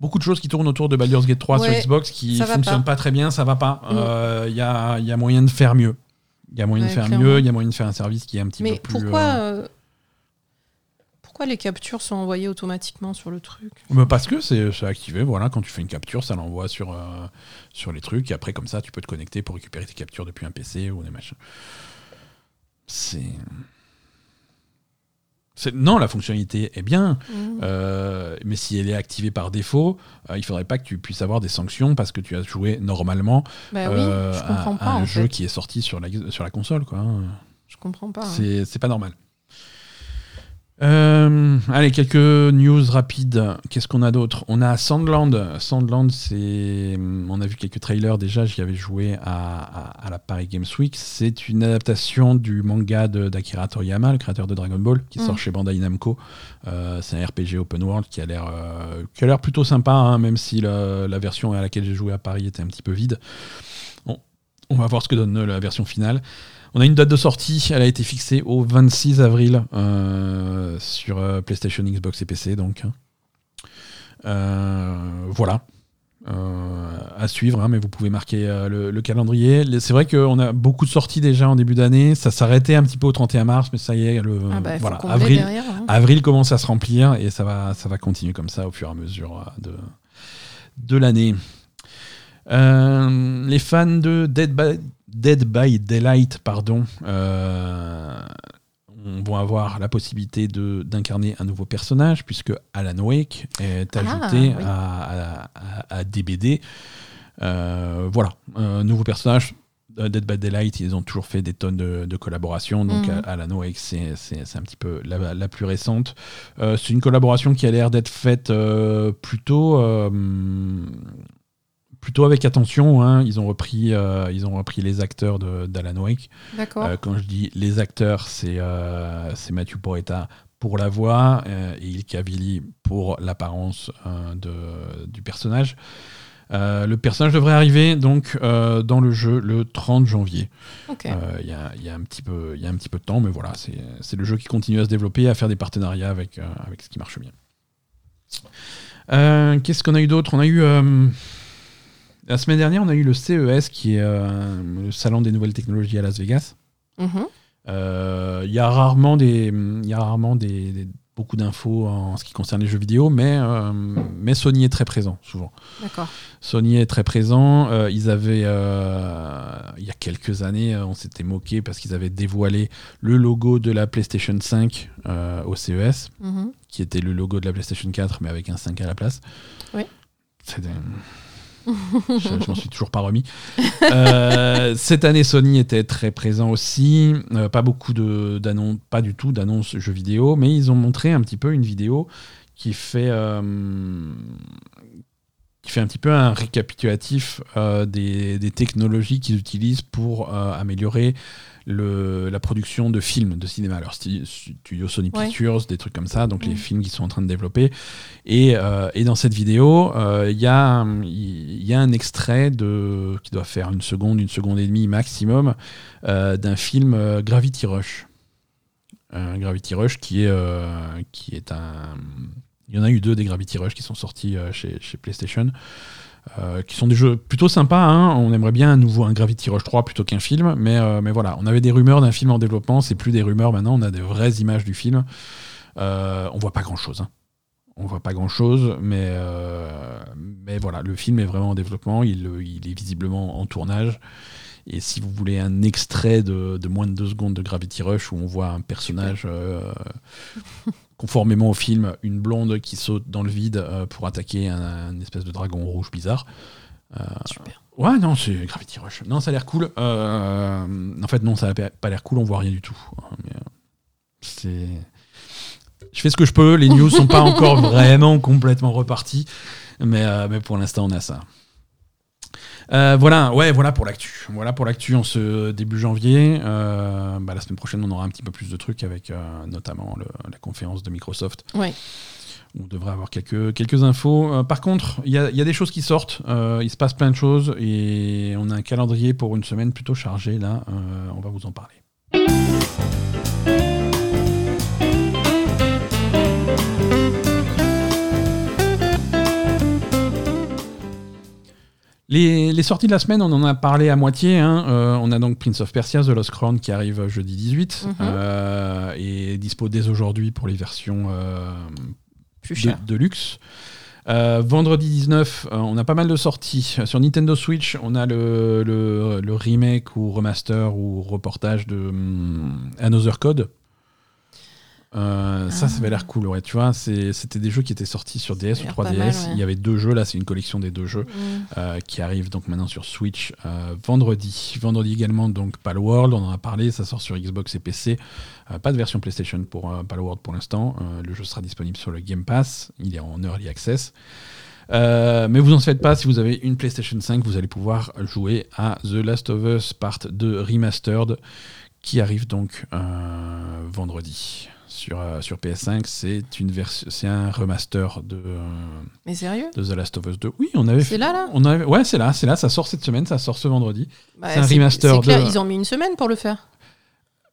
Beaucoup de choses qui tournent autour de Baldur's Gate 3 sur Xbox qui fonctionnent pas. pas. très bien, ça va pas. Mm. Euh, Il y, a, il y a moyen de faire mieux. Il y a moyen Ouais, de faire clairement. mieux, il y a moyen de faire un service qui est un petit Mais peu plus. pourquoi, euh, euh, pourquoi les captures sont envoyées automatiquement sur le truc? Bah, Parce que c'est activé, voilà, quand tu fais une capture, ça l'envoie sur, euh, sur les trucs, et après, comme ça, tu peux te connecter pour récupérer tes captures depuis un PC ou des machins. C'est. Non, la fonctionnalité est bien, Mhm. euh, mais si elle est activée par défaut, euh, il faudrait pas que tu puisses avoir des sanctions parce que tu as joué normalement Bah euh, je à- un jeu fait. qui est sorti sur la, sur la console. Quoi. hein. Je comprends pas. hein. C'est c'est pas normal. Euh, allez, quelques news rapides. Qu'est-ce qu'on a d'autre? On a Sandland. Sandland, c'est. On a vu quelques trailers déjà. J'y avais joué à, à- à la Paris Games Week. C'est une adaptation du manga de- d'Akira Toriyama, le créateur de Dragon Ball, qui Mm. sort chez Bandai Namco. Euh, c'est un RPG open world qui a l'air euh, qui a l'air plutôt sympa, hein, même si la, la version à laquelle j'ai joué à Paris était un petit peu vide. Bon, on va voir ce que donne la version finale. On a une date de sortie, elle a été fixée au 26 avril euh, sur euh, PlayStation, Xbox et PC. Donc, Euh, voilà. À suivre, hein, mais vous pouvez marquer le, le calendrier. C'est vrai qu'on a beaucoup de sorties déjà en début d'année. Ça s'arrêtait un petit peu au 31 mars, mais ça y est, le, Ah bah, voilà, combler avril, derrière. hein. avril commence à se remplir et ça va, ça va continuer comme ça au fur et à mesure de, de l'année. Euh, les fans de Dead by, Dead by Daylight pardon, euh, vont avoir la possibilité d'incarner un nouveau personnage puisque Alan Wake est Ah, ajouté oui. à, à- à- à DBD. Euh, voilà, un nouveau personnage Dead by Daylight, ils ont toujours fait des tonnes de, collaborations. Donc, Mhm. Alan Wake, c'est un petit peu la, la plus récente. Euh, c'est une collaboration qui a l'air d'être faite euh, plutôt, euh, plutôt avec attention. hein. Ils, ont repris, euh, ils ont repris les acteurs d'Alan Wake. D'accord. Euh, quand je dis les acteurs, c'est euh, Matthew Poretta pour la voix et Il Cavilli pour l'apparence du personnage. Euh, le personnage devrait arriver donc euh, dans le jeu le 30 janvier. Euh, Il y, a, y a un petit peu, y a un petit peu de temps, mais voilà, c'est le jeu qui continue à se développer, à faire des partenariats avec, avec ce qui marche bien. Qu'est-ce qu'on a eu d'autre? On a eu la semaine dernière, on a eu le CES qui est euh, le salon des nouvelles technologies à Las Vegas. Mhm. Euh, Il y a rarement des, y a rarement des, des- beaucoup d'infos en ce qui concerne les jeux vidéo, mais, euh, mais Sony est très présent souvent. D'accord. Sony est très présent. Euh, ils avaient, euh, il y a quelques années, on s'était moqué parce qu'ils avaient dévoilé le logo de la PlayStation 5 euh, au CES, Mhm. qui était le logo de la PlayStation 4, mais avec un 5 à la place. Oui. C'est [laughs] je, m'en suis toujours pas remis. Euh, cette année, Sony était très présent aussi. Euh, pas beaucoup d'annonces, pas du tout d'annonces jeux vidéo, mais ils ont montré un petit peu une vidéo qui fait, euh, qui fait un petit peu un récapitulatif des, technologies qu'ils utilisent pour améliorer le, la production de films de cinéma. Alors, stu- studio Sony Ouais. Pictures, des trucs comme ça, donc les films qu'ils sont en train de développer. Et, euh, et dans cette vidéo, euh, il y, a, un- il y a un extrait de, qui doit faire une seconde, une seconde et demie maximum, euh, d'un film euh, Gravity Rush. Un Gravity Rush qui est, euh, qui est un. Il y en a eu deux des Gravity Rush qui sont sortis euh, chez, chez PlayStation. Euh, qui sont des jeux plutôt sympas. hein. On aimerait bien un nouveau un Gravity Rush 3 plutôt qu'un film, mais, euh, mais voilà, on avait des rumeurs d'un film en développement, c'est plus des rumeurs maintenant, on a des vraies images du film. Euh, on voit pas grand chose. On voit pas grand chose, mais, mais voilà, le film est vraiment en développement, il, il est visiblement en tournage. Et si vous voulez un extrait de, de moins de deux secondes de Gravity Rush où on voit un personnage, conformément au film, une blonde qui saute dans le vide euh, pour attaquer un, un espèce de dragon rouge bizarre. Euh, Super. Ouais, non, c'est Gravity Rush. Non, ça a l'air cool. Euh, en fait, non, ça n'a pas l'air cool, on voit rien du tout. C'est. Je fais ce que je peux, les news sont pas encore vraiment complètement reparties, mais, mais pour l'instant, on a ça. Euh, voilà, ouais, voilà pour l'actu. Voilà pour l'actu en ce début janvier. Euh, bah, la semaine prochaine, on aura un petit peu plus de trucs avec euh, notamment le- la conférence de Microsoft. Ouais. On devrait avoir quelques, quelques infos. Par contre, il y a, il y a des choses qui sortent. Il se passe plein de choses et on a un calendrier pour une semaine plutôt chargé là. On va vous en parler. Les, les sorties de la semaine, on en a parlé à moitié. hein. Euh, on a donc Prince of Persia, The Lost Crown qui arrive jeudi 18 Mhm. euh, et dispo dès aujourd'hui pour les versions euh, Plus de, luxe. Vendredi 19, euh, on a pas mal de sorties. Sur Nintendo Switch, on a le, le- le remake ou remaster ou reportage de hum, Another Code. Euh, Ça, ça avait l'air cool, ouais. Tu vois, c'était des jeux qui étaient sortis sur DS ou l'air 3DS. pas mal, ouais. Il y avait deux jeux, là, c'est une collection des deux jeux Mm. euh, qui arrive donc maintenant sur Switch euh, vendredi. Vendredi également, donc Palworld, on en a parlé, ça sort sur Xbox et PC. Pas de version PlayStation pour Palworld pour l'instant. Le jeu sera disponible sur le Game Pass, il est en Early Access. Euh, mais vous en faites pas, si vous avez une PlayStation 5, vous allez pouvoir jouer à The Last of Us Part 2 Remastered qui arrive donc euh, vendredi. Sur, euh, sur PS5, c'est une version, c'est un remaster de, euh, Mais sérieux? de The Last of Us 2. Oui, on avait C'est là, là? On avait, ouais, c'est là, c'est là, ça sort cette semaine, ça sort ce vendredi. Bah, C'est un remaster clair, de- Ils ont mis une semaine pour le faire.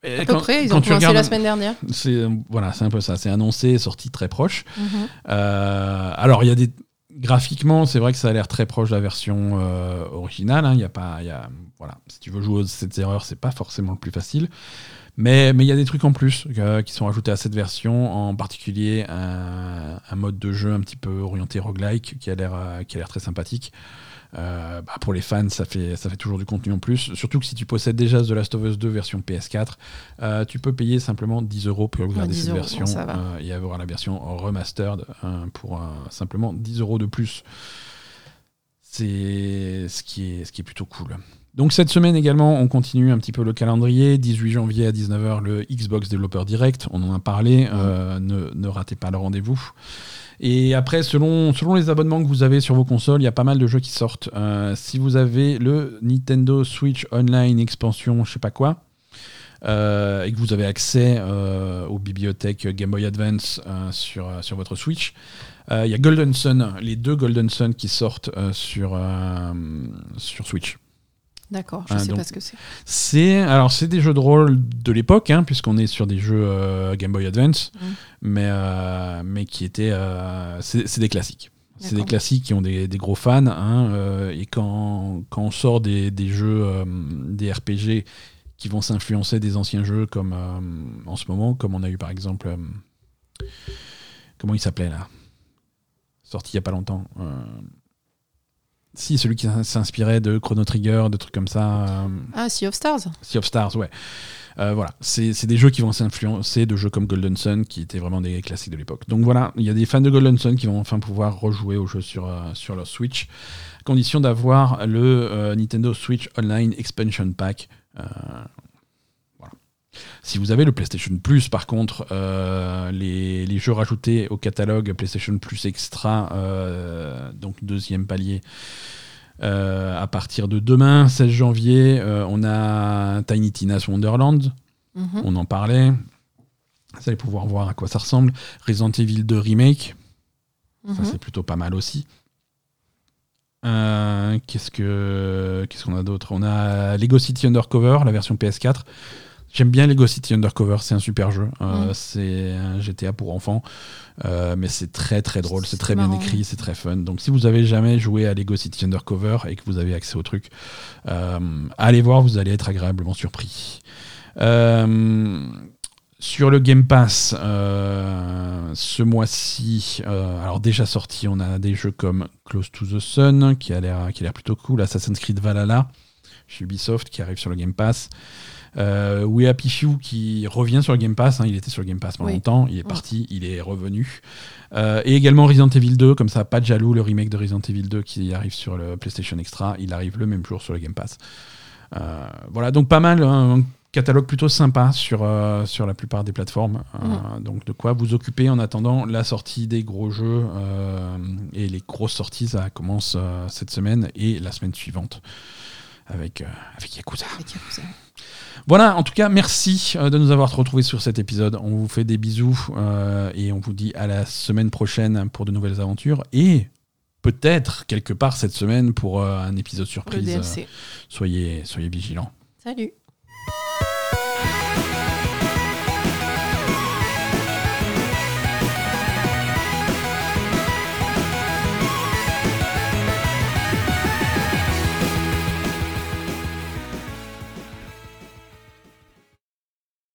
Et À peu près, ils ont commencé regardes- la semaine dernière. C'est voilà, c'est un peu ça. C'est annoncé, sorti très proche. Mhm. Euh, alors il y a des graphiquement, c'est vrai que ça a l'air très proche de la version euh, originale. hein. Il y a pas, il y a voilà, si tu veux jouer aux cette erreurs, c'est pas forcément le plus facile. Mais mais il y a des trucs en plus euh, qui sont rajoutés à cette version, en particulier un, un mode de jeu un petit peu orienté roguelike qui a l'air euh, qui a l'air très sympathique. Euh, bah, pour les fans, ça fait, ça fait toujours du contenu en plus. Surtout que si tu possèdes déjà The Last of Us 2 version PS4, euh, tu peux payer simplement 10 euros pour regarder 10 cette euros, version euh, et avoir la version remastered pour simplement 10 euros de plus. C'est ce qui est, ce qui est plutôt cool. Donc cette semaine également, on continue un petit peu le calendrier. 18 janvier à 19h, le Xbox Developer Direct. On en a parlé. Euh, ne, ratez pas le rendez-vous. Et après, selon, selon les abonnements que vous avez sur vos consoles, il y a pas mal de jeux qui sortent. Euh, si vous avez le Nintendo Switch Online expansion, je sais pas quoi, euh, et que vous avez accès aux bibliothèques Game Boy Advance sur, sur votre Switch, il y a Golden Sun, les deux Golden Sun qui sortent sur, sur Switch. D'accord, je ne sais pas ce que c'est. C'est alors c'est des jeux de rôle de l'époque, hein, puisqu'on est sur des jeux euh, Game Boy Advance, mm. mais euh, mais qui étaient euh, c'est des classiques. C'est des classiques qui ont des, des gros fans, hein, et quand, quand on sort des, des jeux, des RPG qui vont s'influencer des anciens jeux, comme en ce moment, comme on a eu par exemple, comment il s'appelait là, sorti il y a pas longtemps. Si, celui qui s'inspirait de Chrono Trigger, de trucs comme ça. Euh, ah, Sea of Stars Sea of Stars, ouais. Euh, voilà, c'est des jeux qui vont s'influencer de jeux comme Golden Sun, qui étaient vraiment des classiques de l'époque. Donc voilà, il y a des fans de Golden Sun qui vont enfin pouvoir rejouer au jeu sur, euh, sur leur Switch, à condition d'avoir le Nintendo Switch Online Expansion Pack. Si vous avez le PlayStation Plus, par contre, euh, les, jeux rajoutés au catalogue PlayStation Plus Extra, euh, donc deuxième palier, euh, à partir de demain, 16 janvier, on a Tiny Tina's Wonderland. Mhm. On en parlait. Vous allez pouvoir voir à quoi ça ressemble. Resident Evil 2 Remake. Ça, mhm. c'est plutôt pas mal aussi. qu'est-ce que qu'est-ce qu'on a d'autre? On a Lego City Undercover, la version PS4. J'aime bien Lego City Undercover, c'est un super jeu. Euh, mm. C'est un GTA pour enfants, euh, mais c'est très très drôle, c'est très bien écrit, c'est très fun. Donc si vous avez jamais joué à Lego City Undercover et que vous avez accès au truc, euh, allez voir, vous allez être agréablement surpris. sur le Game Pass, ce mois-ci, alors déjà sorti, on a des jeux comme Close to the Sun, qui a l'air plutôt cool, Assassin's Creed Valhalla, chez Ubisoft, qui arrive sur le Game Pass. Euh, We Happy Few qui revient sur le Game Pass, hein, il était sur le Game Pass pendant longtemps, il est parti, il est revenu. Euh, et également Resident Evil 2, comme ça, pas de jaloux, le remake de Resident Evil 2 qui arrive sur le PlayStation Extra, il arrive le même jour sur le Game Pass. Euh, voilà, donc pas mal, hein, un catalogue plutôt sympa sur, euh, sur la plupart des plateformes. Mm. Donc de quoi vous occuper en attendant la sortie des gros jeux et les grosses sorties, ça commence cette semaine et la semaine suivante avec, avec Yakuza. Avec Yakuza. Voilà, en tout cas, merci euh, de nous avoir retrouvés sur cet épisode. On vous fait des bisous euh, et on vous dit à la semaine prochaine pour de nouvelles aventures et peut-être quelque part cette semaine pour euh, un épisode surprise. soyez, soyez vigilants. Salut.